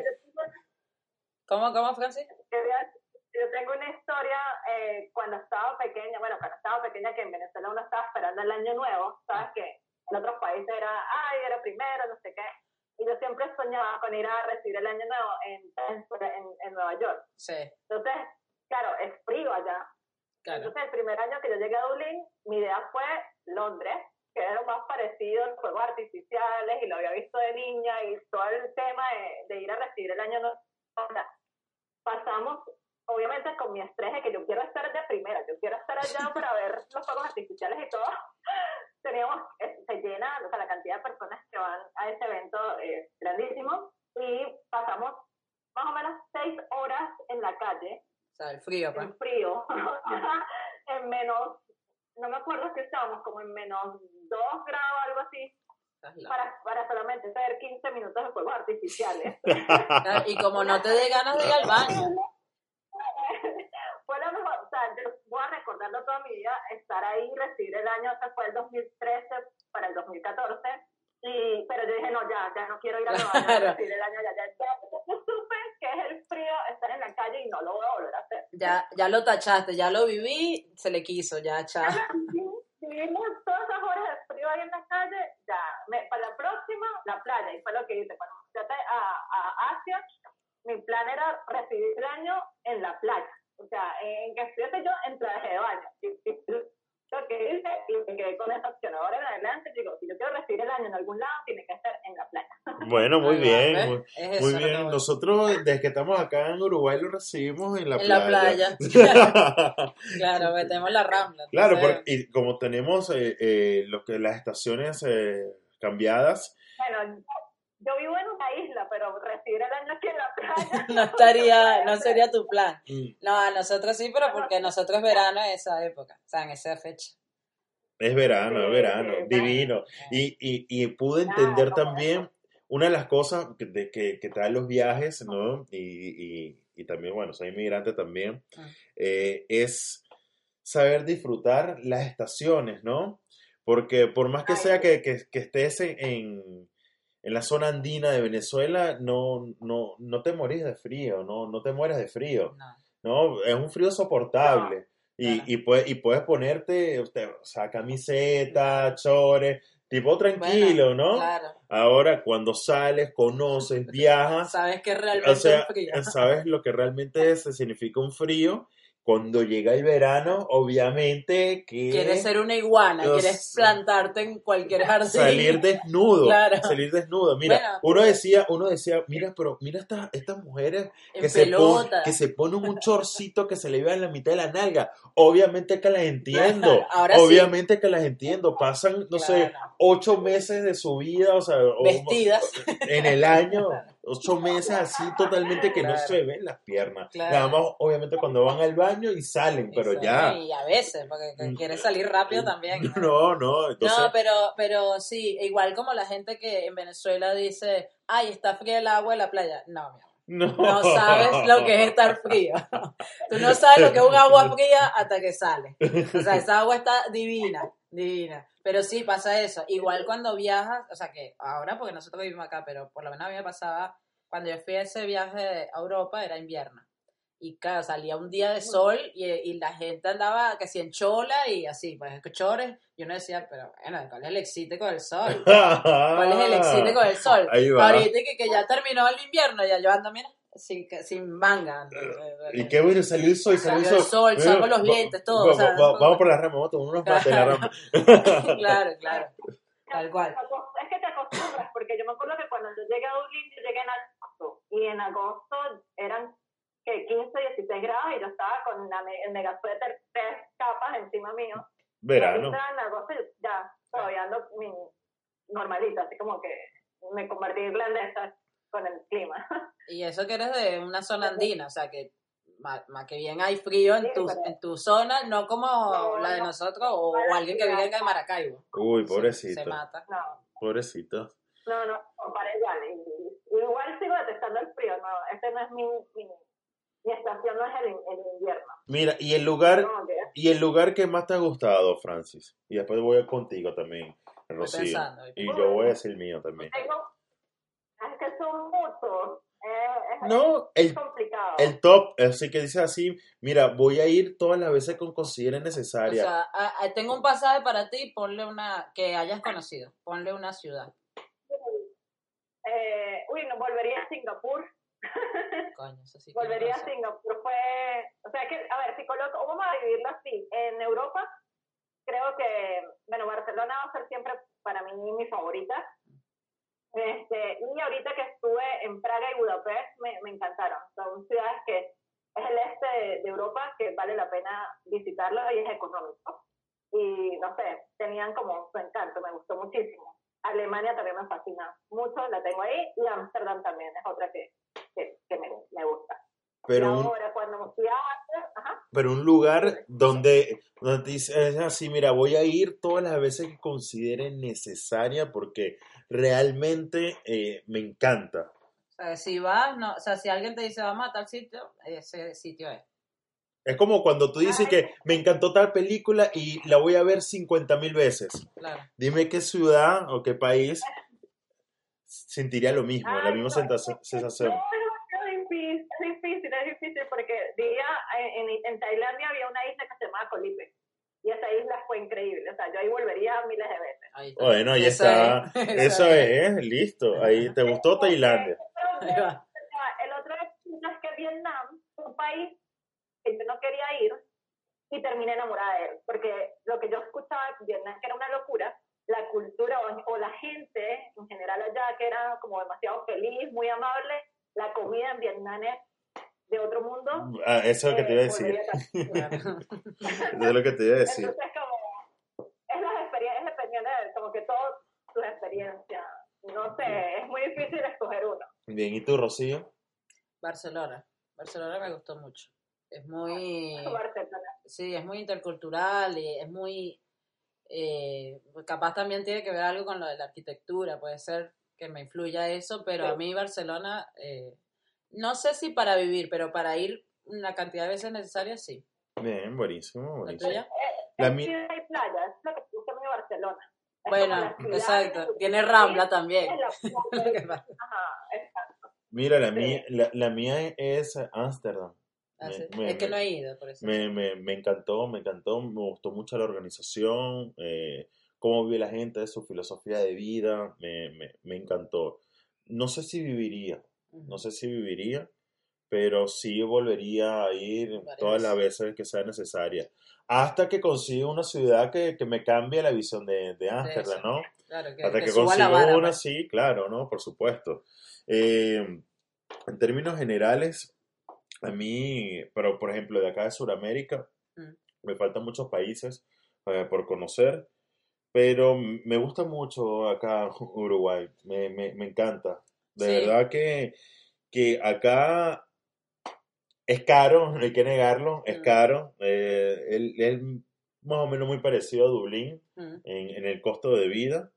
¿Cómo, cómo, Francis? Yo tengo una historia eh, cuando estaba pequeña, bueno, cuando estaba pequeña que en Venezuela uno estaba esperando el año nuevo, ¿sabes? Que en otros países era, ay, era primero, no sé qué. Y yo siempre soñaba con ir a recibir el año nuevo en, en, en Nueva York. Sí, Entonces, claro, es frío allá. claro. Entonces, el primer año que yo llegué a Dublín, mi idea fue Londres, que era lo más parecido a los fuegos artificiales y lo había visto de niña y todo el tema de, de ir a recibir el año nuevo. Pasamos, obviamente, con mi estrés de que yo quiero estar de primera, yo quiero estar allá para ver los fuegos artificiales y todo. Teníamos, se llena, o sea, la cantidad de personas que van a ese evento es grandísimo. Y pasamos más o menos seis horas en la calle. O sea, el frío, en frío, en menos, no me acuerdo que estábamos, como en menos 2 grados, algo así, para, para solamente ver 15 minutos de fuegos artificiales. Claro, Y como no te dé ganas de ir al baño. fue la yo voy a recordarlo toda mi vida, estar ahí, recibir el año, sea, fue el 2013 para el 2014, y, pero yo dije, no, ya, ya no quiero ir a Nueva York Claro. recibir el año, ya, ya, ya, supe que es el frío, estar en la calle y no lo voy a volver a hacer. Ya, ya lo tachaste, ya lo viví, se le quiso, ya, chao. Vivimos todas esas horas de frío ahí en la calle, ya, me- para la próxima, la playa, y fue lo que hice. Cuando fui a, a Asia, mi plan era recibir el año en la playa, o sea, en que estuviese yo en traje de baño. Lo que hice, y me quedé con esa opción. Ahora en adelante, digo, si yo quiero recibir el año en algún lado, tiene que ser en la playa. Bueno, muy bien. Muy, Es eso muy bien. Nosotros, desde que estamos acá en Uruguay, lo recibimos en la En la playa. Claro, metemos la rambla. Claro, porque, y como tenemos eh, eh, lo que las estaciones eh, cambiadas, Bueno, yo, vivo en una isla, pero recibir el año aquí en la playa. no estaría, no sería tu plan. mm, No, a nosotros sí, pero porque nosotros es verano en esa época, o sea, en esa fecha. es verano, es verano, sí, divino. Y, y, y pude entender también una de las cosas que, de, que, que traen los viajes, ¿no? Y, y, y también, bueno, soy inmigrante también, Ah. eh, es saber disfrutar las estaciones, ¿no? Porque por más que Ay, sea que, que estés en, en, la zona andina de Venezuela, no, no, no te morís de frío, no, no te mueres de frío. No. ¿no? Es un frío soportable. Y, Claro. y, puedes, y puedes ponerte, usted, o sea, camiseta, chores, tipo tranquilo, ¿no? Claro, Ahora, cuando sales, conoces, viajas, sabes que realmente o sea, es frío. sabes lo que realmente es, significa un frío. Cuando llega el verano, obviamente que Quieres ser una iguana, quieres plantarte en cualquier jardín. salir desnudo, Claro. salir desnudo. Mira, Bueno. uno decía, uno decía, mira, pero mira estas, estas mujeres que se, pon- que se ponen un chorcito que se le vea en la mitad de la nalga. Obviamente que las entiendo. Sí. Obviamente que las entiendo. Pasan, no sé, ocho meses de su vida, o sea, o- Vestidas. en el año, ocho meses así totalmente que no se ven las piernas. Claro. Nada más, obviamente, cuando van al baño y salen, pero ya. Y a veces, porque Mm. quieres salir rápido también. No, no, entonces. No, pero, pero sí, igual como la gente que en Venezuela dice, ay, está fría el agua de la playa. No, mi amor. no. No sabes lo que es estar frío. Tú no sabes lo que es un agua fría hasta que sale. O sea, esa agua está divina, divina. Pero sí pasa eso. Igual cuando viajas, o sea que ahora porque nosotros vivimos acá, pero por lo menos a mí me pasaba, cuando yo fui a ese viaje a Europa era invierno. Y claro, salía un día de sol y, y la gente andaba que si en chola y así, pues chores. Y uno decía, pero bueno, ¿cuál es el excite con el sol? ¿Cuál es el excite con el sol? Ahí va. Ahorita que, que ya terminó el invierno, ya yo ando, mira, sin, que- sin manga. ando, eh, Y qué bueno, salió el sol, salió, Salió el sol, Mira, saco los va- lentes, todo, va- o sea, va- todo. vamos por la rama, vamos a tomar unos mates en la rama. claro, claro. Tal cual. Es que te acostumbras, porque yo me acuerdo que cuando yo llegué a Dublín, yo llegué en agosto, y en agosto eran que 15, 16 grados, y yo estaba con la me- el mega suéter, tres capas encima mío. Verano. En agosto ya, todavía ando mi- normalita, así como que me convertí en irlandesa con el clima. Y eso que eres de una zona andina, o sea que más, más que bien hay frío en tu, en tu zona, no como No, la de no. nosotros o, o alguien que venga de Maracaibo. Uy, pobrecito. Se, mata. No, Pobrecito. no, no, para igual. Igual sigo detestando el frío, no, este no es mi, mi, mi estación, no es el, el invierno. Mira, y el lugar, No, y el lugar que más te ha gustado, Francis. Y después voy contigo también, Estoy Rocío. pensando. Y yo voy a decir el mío también. tengo, es que son muchos, es No, el, complicado. el top, así que dice así, mira, voy a ir todas las veces que considere O necesaria. sea, a- a- tengo un pasaje para ti, ponle una que hayas conocido, ponle una ciudad. Eh, uy, no volvería a Singapur. Coño, eso sí. volvería a. Singapur fue, o sea que, a ver, si coloco, vamos a dividirlo así, en Europa, creo que, bueno, Barcelona va a ser siempre para mí mi favorita, este, y ahorita que estuve en Praga y Budapest, me, me encantaron, son ciudades que es el este de, de Europa, que vale la pena visitarlo y es económico, y no sé, tenían como su encanto, me gustó muchísimo. Alemania también me fascina mucho, la tengo ahí, y Ámsterdam también es otra que, que, que me, me gusta. Pero un, ahora cuando fui a ajá, pero un lugar donde, donde te dice es así, mira, voy a ir todas las veces que considere necesaria porque realmente eh, me encanta. Si vas, no, o sea, si alguien te dice vamos a tal sitio, ese sitio es. Es como cuando tú dices que me encantó tal película y la voy a ver 50 mil veces. Claro. Dime qué ciudad o qué país sentiría lo mismo, la misma no, sensación. No, sensación. es difícil, es difícil, es difícil porque diría, en, en, en Tailandia había una isla que se llamaba Colipe y esa isla fue increíble, o sea, yo ahí volvería miles de veces. Ahí está. Bueno, ahí Eso está. es, Eso es, listo. Ahí te gustó Tailandia. El otro es que Vietnam, un país que yo no quería ir y terminé enamorada de él, porque lo que yo escuchaba de Vietnam que era una locura, la cultura o, o la gente en general allá que era como demasiado feliz, muy amable, la comida en Vietnam es de otro mundo. Ah, eso es lo que te iba a eh, decir. A- es lo que te iba a decir. Entonces, como, es las experiencias, es dependiendo de como que todas tus experiencias. No sé, es muy difícil escoger uno. Bien, ¿y tú, Rocío? Barcelona. Barcelona me gustó mucho. Es muy, Barcelona. sí, es muy intercultural y es muy, eh, capaz también tiene que ver algo con lo de la arquitectura, puede ser que me influya eso, pero a Sí. mí Barcelona, eh, no sé si para vivir, pero para ir una cantidad de veces necesaria, sí. Bien, buenísimo, ¿La buenísimo. tuya? La es mi- ciudad y playa, es lo que gusta a mí de Barcelona. Es Bueno, la exacto. Tiene la- Rambla también. es la. Ajá, exacto. Mira, la Sí. mía, la, la mía es Ámsterdam. Ah, Me- sí. me- es que no he ido, por eso. Me, me, me encantó, me encantó, me gustó mucho la organización, eh, cómo vive la gente, su filosofía de vida, me, me, me encantó. No sé si viviría, no sé si viviría, pero sí volvería a ir Varias todas las veces que sea necesaria. Hasta que consiga una ciudad que, que me cambie la visión de, de Ámsterdam. ¿no? Claro, que, Hasta que que consiga vara, una, pues. sí, claro, ¿no? Por supuesto. Eh, en términos generales, a mí, pero por ejemplo, de acá de Sudamérica, Mm. me faltan muchos países eh, por conocer, pero me gusta mucho acá Uruguay, me, me, me encanta. De Sí. verdad que, que acá es caro, no hay que negarlo, es Mm. caro. Eh, él- más o menos muy parecido a Dublín Ujú. en, en el costo de vida.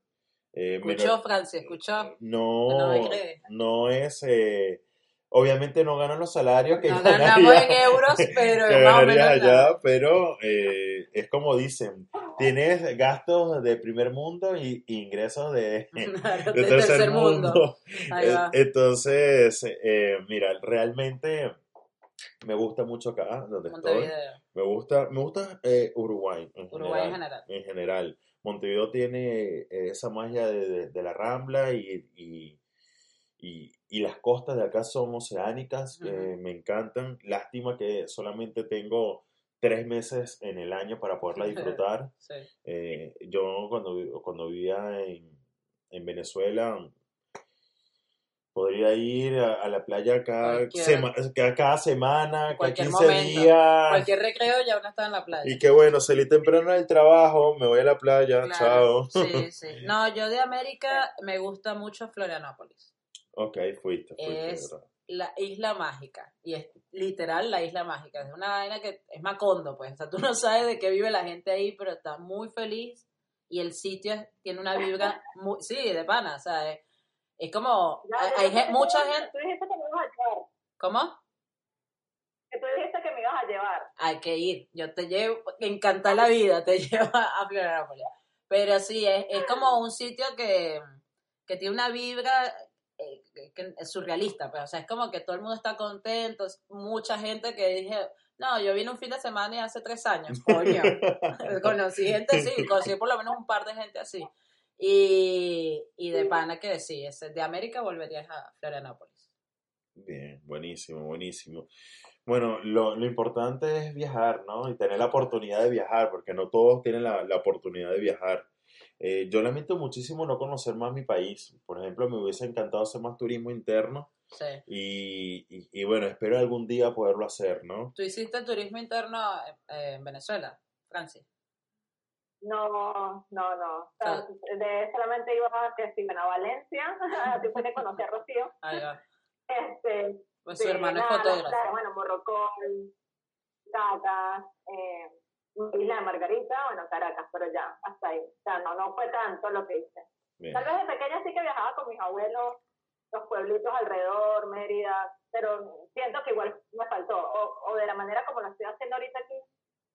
Eh, Escuchó, menos- Francia, escuchó. no, No no es, eh, obviamente no ganan los salarios que No ganaría- ganamos en euros, pero que más o menos allá, nada. pero eh, es como dicen, tienes gastos de primer mundo y y ingresos de, de tercer, mundo. Eh, Entonces, eh, mira, realmente me gusta mucho acá donde estoy. Me gusta, me gusta eh, Uruguay en Uruguay en general general. en general. Montevideo tiene eh, esa magia de, de- de la Rambla y, y, y- y las costas de acá son oceánicas, Ujú. me encantan. Lástima que solamente tengo tres meses en el año para poderla disfrutar. Sí. Eh, yo cuando, cuando vivía en, en Venezuela podría ir a, a la playa cada, sema- cada, semana, cada Cualquier 15 momento. días. Cualquier recreo ya uno está en la playa. Y qué bueno, salí temprano del trabajo, me voy a la playa, Claro, chao. Sí, sí. No, yo de América me gusta mucho Florianópolis. ok, fuiste, fuiste, Es- ¿verdad? La isla mágica. Y es literal la isla mágica. Es una vaina que es Macondo, pues. O sea, tú no sabes de qué vive la gente ahí, pero está muy feliz. Y el sitio tiene una vibra muy. Sí, de pana. O sea, es, como. Ya, Hay, hay mucha ya, gente. Tú dijiste que me ibas a llevar. ¿Cómo? Que tú dijiste que me ibas a llevar. hay que ir. Yo te llevo, encanta la vida, te llevo a Florianópolis. Pero sí, es, es como un sitio que, que tiene una vibra, eh, que es surrealista, pero o sea, es como que todo el mundo está contento, es mucha gente que dije, no, yo vine un fin de semana y hace tres años, coño, conocí gente así, conocí por lo menos un par de gente así, y, y de pana que sí, de América volverías a Florianópolis. Bien, buenísimo, buenísimo. Bueno, lo, lo importante es viajar, ¿no? Y tener la oportunidad de viajar, porque no todos tienen la, la oportunidad de viajar. Eh, yo lamento muchísimo no conocer más mi país. Por ejemplo, me hubiese encantado hacer más turismo interno Sí. y, y, y bueno, espero algún día poderlo hacer, ¿no? ¿Tú hiciste turismo interno eh, en Venezuela, Francis? No, no, no. O sea, de, solamente iba a que si a Valencia, después de conocer a Rocío. Ahí va. Este, Pues su hermano es nada, fotógrafo. claro, bueno, Morrocón, Caracas, eh, Isla de Margarita, bueno, Caracas, pero ya, hasta ahí. O sea, no, no fue tanto lo que hice. Bien. Tal vez de pequeña sí que viajaba con mis abuelos, los pueblitos alrededor, Mérida, pero siento que igual me faltó. O, o de la manera como lo estoy haciendo ahorita aquí,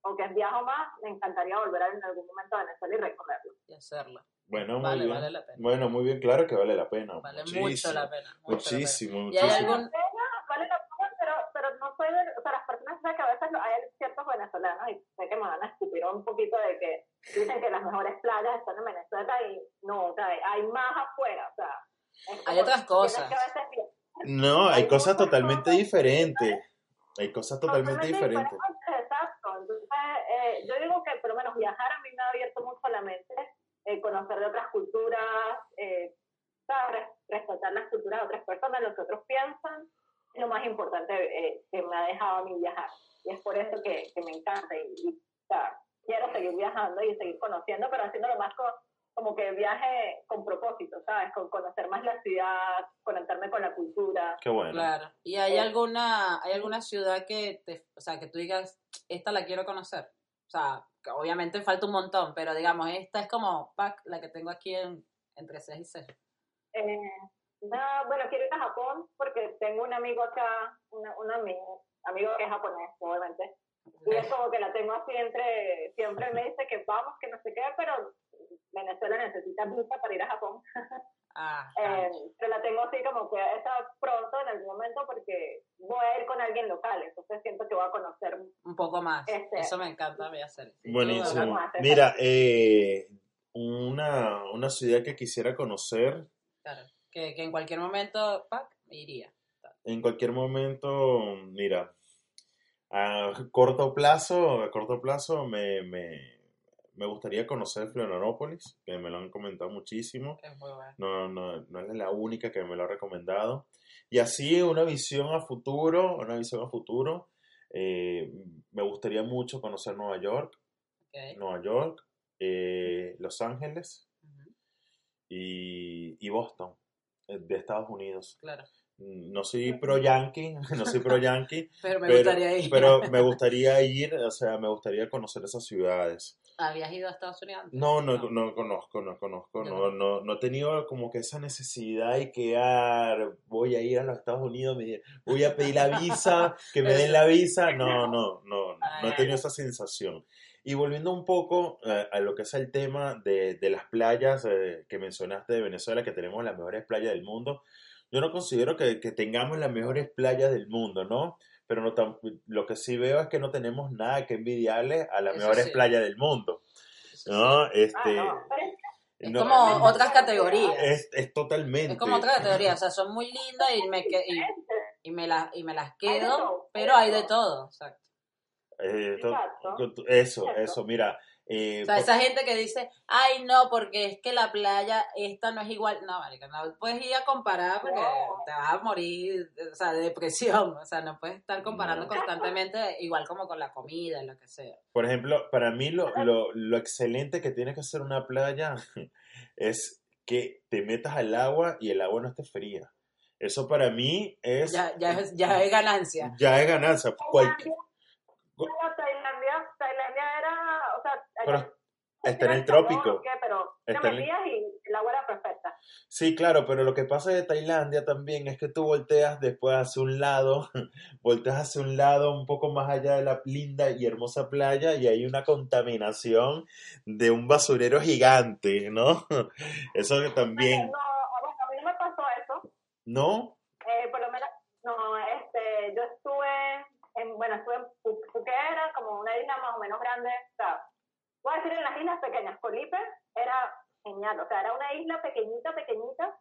o que viajo más, me encantaría volver en algún momento a Venezuela y recorrerlo. Y hacerlo. Bueno, muy Vale, bien. vale la pena. Bueno, muy bien, claro que vale la pena. Vale muchísimo, mucho la pena. mucho la pena. Muchísimo, ¿Y hay muchísimo. algún- Vale la pena, pero, pero no soy de, o sea, las personas saben que a veces hay ciertos venezolanos, y sé que me van a escupir un poquito de que dicen que las mejores playas están en Venezuela y no, o sea, hay más afuera, o sea. Hay otras cosas. veces No, hay Hay cosas totalmente cosas diferentes. Hay cosas totalmente diferentes. Entonces, eh, yo digo que por lo menos viajar a mí me ha abierto mucho la mente, eh, conocer de otras culturas, eh, respetar las culturas de otras personas, lo que otros piensan, es lo más importante eh, que me ha dejado a mí viajar. Y es por eso que, que me encanta y, y, quiero seguir viajando y seguir conociendo, pero haciéndolo más co- como que viaje con propósito, ¿sabes? Con conocer más la ciudad, conectarme con la cultura. Qué bueno. Claro. ¿Y hay Eh. alguna, hay alguna ciudad que te, o sea, que tú digas, esta la quiero conocer? O sea, que obviamente falta un montón, pero digamos, esta es como pack, la que tengo aquí en, entre 6 y 6. Eh, no, bueno, quiero ir a Japón porque tengo un amigo acá, una, un amigo, amigo que es japonés, obviamente. Y es como que la tengo así entre, siempre me dice que vamos, que no sé qué, pero Venezuela necesita visa para ir a Japón. Ah, Eh, pero la tengo así como que está pronto en algún momento porque voy a ir con alguien local, entonces siento que voy a conocer. un poco más. Este- Eso me encanta a mí hacer. Buenísimo. A Mira, eh, una, una ciudad que quisiera conocer Claro. Que, que en cualquier momento, pack, iría. en cualquier momento, mira, a corto plazo, a corto plazo me, me, me gustaría conocer Florianópolis, que me lo han comentado muchísimo. Es muy bueno. No, no, no es la única que me lo ha recomendado. Y así una visión a futuro, una visión a futuro, eh, me gustaría mucho conocer Nueva York. Nueva York, eh, Los Ángeles y, y Boston, eh, de Estados Unidos. Claro. Mm, No soy pro yankee, no soy pro yankee, Pero me pero, gustaría ir. pero me gustaría ir, o sea, me gustaría conocer esas ciudades. ¿Habías ido a Estados Unidos antes? No, no, no conozco, no conozco, no, no. no, he tenido como que esa necesidad y que ah, voy a ir a los Estados Unidos, me- voy a pedir la visa, que me den la visa. No, no, no, no, no he tenido esa sensación. Y volviendo un poco eh, a lo que es el tema de, de las playas eh, que mencionaste de Venezuela, que tenemos las mejores playas del mundo, yo no considero que, que tengamos las mejores playas del mundo, ¿no? Pero no tam- lo que sí veo es que no tenemos nada que envidiarle a las Eso mejores sí. playas del mundo, Sí, ¿no? Ah, Este, no, pero es no- como otras categorías. es, es totalmente. Es como otra categoría, o sea, son muy lindas y me, que- y, me, las, y me las Hay quedo, todo, pero hay de todo, exacto. Eh, to- Exacto. eso, eso, mira. Eh, O sea, por- esa gente que dice, ay, no, porque es que la playa esta no es igual. No, marica, no puedes ir a comparar porque No. te vas a morir, o sea, de depresión. O sea, no puedes estar comparando No. constantemente, igual como con la comida, lo que sea. por ejemplo, para mí lo, lo, lo excelente que tiene que hacer una playa es que te metas al agua y el agua no esté fría. Eso para mí es Ya, ya, es, ya es ganancia. ya es ganancia. Cual- Bueno, Tailandia, Tailandia era, o sea, Pero está en el trópico. pero te Está en el- y el agua perfecta. Sí, claro, pero lo que pasa de Tailandia también es que tú volteas después hacia un lado, volteas hacia un lado un poco más allá de la linda y hermosa playa y hay una contaminación de un basurero gigante, ¿no? Eso que también, No, a mí no me pasó eso. ¿No? Eh, por lo menos, no, este, yo estuve, en, bueno, estuve en Puquera, como una isla más o menos grande, o sea, voy a decir en las islas pequeñas, Colipe era genial, o sea, era una isla pequeñita, pequeñita,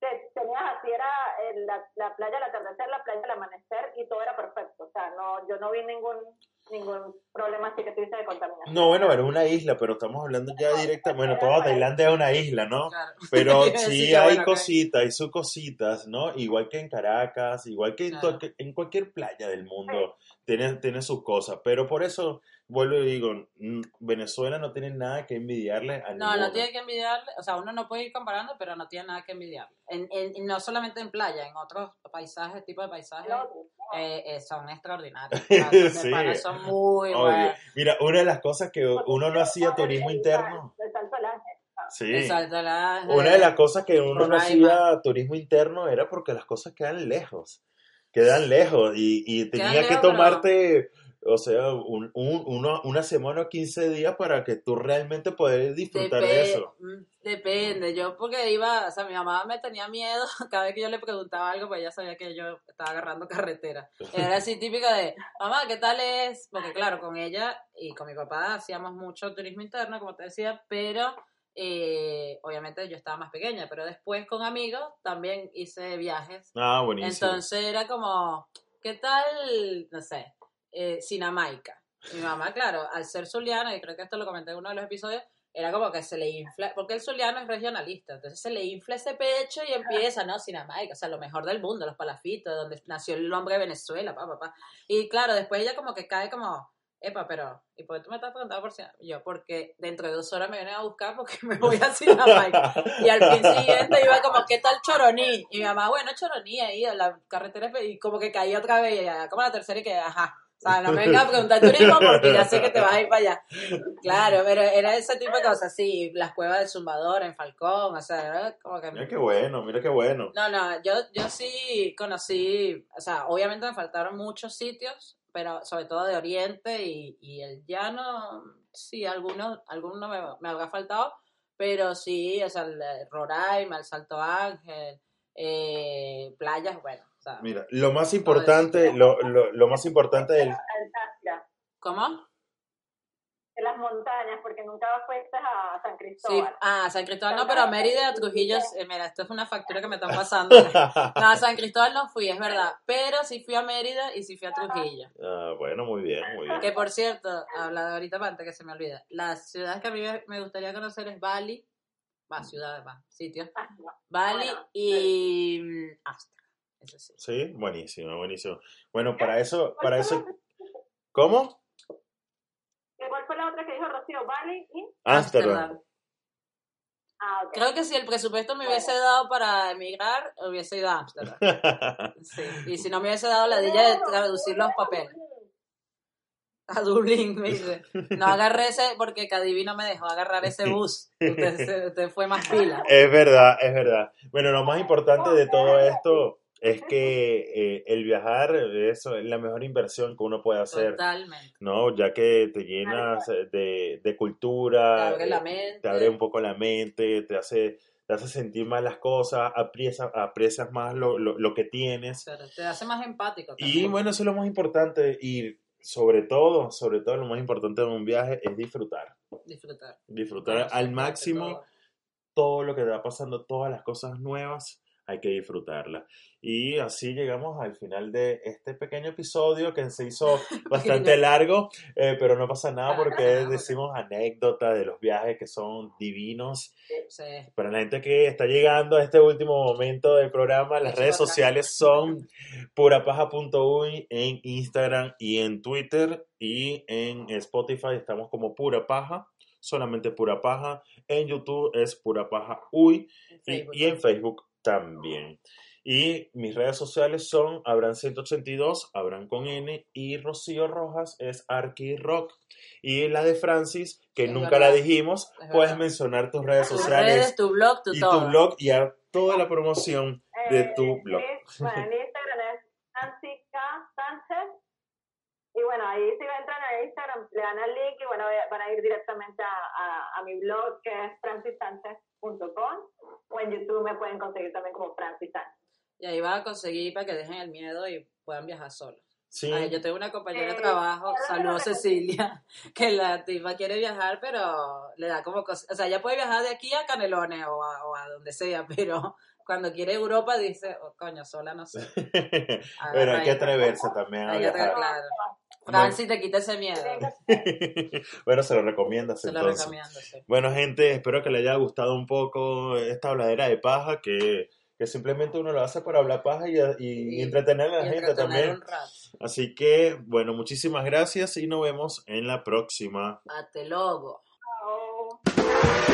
que tenías así, era eh, la, la playa al atardecer, la playa al amanecer, y todo era perfecto, o sea, no, yo no vi ningún, ningún problema así que dices de contaminación. No, bueno, era una isla, pero estamos hablando ya directa. Bueno, toda Tailandia es una isla, ¿no? Claro. Pero sí que, hay bueno, cositas, hay sus cositas, ¿no? Igual que en Caracas, igual que en, Claro. en cualquier playa del mundo, tiene, tiene sus cosas. Pero por eso, vuelvo y digo, Venezuela no tiene nada que envidiarle a No, no tiene que envidiarle, o sea, uno no puede ir comparando, pero no tiene nada que envidiarle. En, en- no solamente en playa, en otros paisajes, tipos de paisajes, eh, eh, son extraordinarios. O sea, de Sí. pana son muy buenos. mira, una de las cosas que uno no hacía turismo interno. Sí. Exacto, la- Una de las cosas que uno no hacía turismo interno era porque las cosas quedan lejos. Quedan lejos y, y Quedan tenía que lejos, pero- tomarte, o sea, un, un- uno- una semana o 15 días para que tú realmente poder disfrutar de eso. mm, Depende, yo porque iba, o sea, mi mamá me tenía miedo cada vez que yo le preguntaba algo, pues ella sabía que yo estaba agarrando carretera. Era así típica de, mamá, ¿qué tal es? Porque claro, con ella y con mi papá hacíamos mucho turismo interno, como te decía, pero eh, obviamente yo estaba más pequeña, pero después con amigos también hice viajes. Ah, buenísimo. Entonces era como, ¿qué tal, no sé, eh, Sinamaica? Mi mamá, claro, al ser zuliana, y creo que esto lo comenté en uno de los episodios, era como que se le infla, porque el zuliano es regionalista, entonces se le infla ese pecho y empieza, ¿no? Sinamaica, o sea, lo mejor del mundo, los palafitos, donde nació el hombre de Venezuela, pa, pa, pa. Y claro, después ella como que cae como, epa, pero, ¿y por qué tú me estás preguntando por Sinamaica? Yo, porque dentro de dos horas me vienen a buscar porque me voy a Sinamaica. Y al fin siguiente iba como, ¿qué tal Choroní? Y mi mamá, bueno, Choroní ahí, en la carretera, y como que caí otra vez, y ya, como la tercera, y que, ajá. O sea, no me vengas a preguntar turismo porque ya sé que te vas a ir para allá. Claro, pero era ese tipo de cosas, sí, las cuevas del Zumbador en Falcón, o sea, era como que... Mira qué bueno, mira qué bueno. No, no, yo, yo sí conocí, o sea, obviamente me faltaron muchos sitios, pero sobre todo de Oriente y, y el llano, sí, algunos, algunos me, me habrá faltado, pero sí, o sea, el Roraima, el Salto Ángel, eh, playas, bueno, sea, Mira, lo más importante, lo, lo, lo más importante del... Altacia, ¿cómo? en las montañas, porque nunca fuiste a San Sí, Cristóbal. ah, San Cristóbal no, pero a Mérida, a Trujillo, eh, mira, esto es una factura que me están pasando. No, a San Cristóbal no fui, es verdad, pero sí fui a Mérida y sí fui a Trujillo. Ah, bueno, muy bien, muy bien. Que por cierto, hablado ahorita para antes que se me olvida, las ciudades que a mí me- gustaría conocer es Bali, va, ciudades, va, sitios, Ah. Bali y mm, Ámsterdam, eso sí. Sí, buenísimo, buenísimo. Bueno, para eso, para eso... ¿Cómo? ¿Cuál fue la otra que dijo Rocío? Bali y... Ámsterdam. Ah. Creo que si el presupuesto me hubiese dado para emigrar, hubiese ido a Ámsterdam. Sí. Y si no me hubiese dado la dilla de traducir los papeles. A Dublín, me dice. No agarré ese, porque Cadivi no me dejó agarrar ese bus. Usted, usted fue más pila. Es verdad, es verdad. Bueno, lo más importante de todo esto es que eh, el viajar, eso es la mejor inversión que uno puede hacer, Totalmente. ¿no? Ya que te llenas de, de cultura, Te abre la eh, mente. te abre un poco la mente, te hace, te hace sentir más las cosas, aprecias, aprecias más lo, lo, lo que tienes. Pero te hace más empático. Y bueno, eso es lo más importante y sobre todo, sobre todo lo más importante de un viaje es disfrutar. disfrutar. Disfrutar al máximo todo. todo lo que te va pasando, todas las cosas nuevas, hay que disfrutarlas. Y así llegamos al final de este pequeño episodio que se hizo bastante largo, eh, pero no pasa nada Ah, porque nada. decimos anécdotas de los viajes que son divinos. Sí. Para la gente que está llegando a este último momento del programa, las redes sociales son purapaja.uy en Instagram y en Twitter y en Spotify estamos como Pura Paja, solamente Pura Paja. En YouTube es Pura Paja Uy En y, y en Facebook también. Y mis redes sociales son Abran182, Abran con N, y Rocío Rojas es Arqui Rock. Y la de Francis, que Es nunca verdad, la dijimos, es puedes verdad. mencionar tus redes Tus sociales redes, tu blog, tu y todo. tu blog y a toda la promoción de Eh, tu blog. bueno, mi Instagram es Nancy K. Sánchez. Y bueno, ahí si entran a Instagram, le dan al link y bueno, van a ir directamente a, a, a mi blog que es francissánchez.com o en YouTube me pueden conseguir también como Francis Sánchez. y ahí vas a conseguir para que dejen el miedo y puedan viajar solos. Sí. Ay, yo tengo una compañera de Eh, trabajo, saludos Cecilia, que la tipa quiere viajar, pero le da como cosas, o sea, ella puede viajar de aquí a Canelones o a, o a donde sea, pero cuando quiere Europa dice, oh, coño, sola no sé. Pero hay que Agarra ahí. atreverse también a Hay que viajar. claro. Francis, te quita ese miedo. bueno, se lo recomiendas Se lo entonces. recomiendo, sí. Bueno, gente, espero que le haya gustado un poco esta habladera de paja, que, que simplemente uno lo hace para hablar paja y, y Y- entretener a la Y gente entretener también. un rato. Así que, bueno, muchísimas gracias y nos vemos en la próxima. Ate logo. Chao.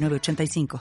906985.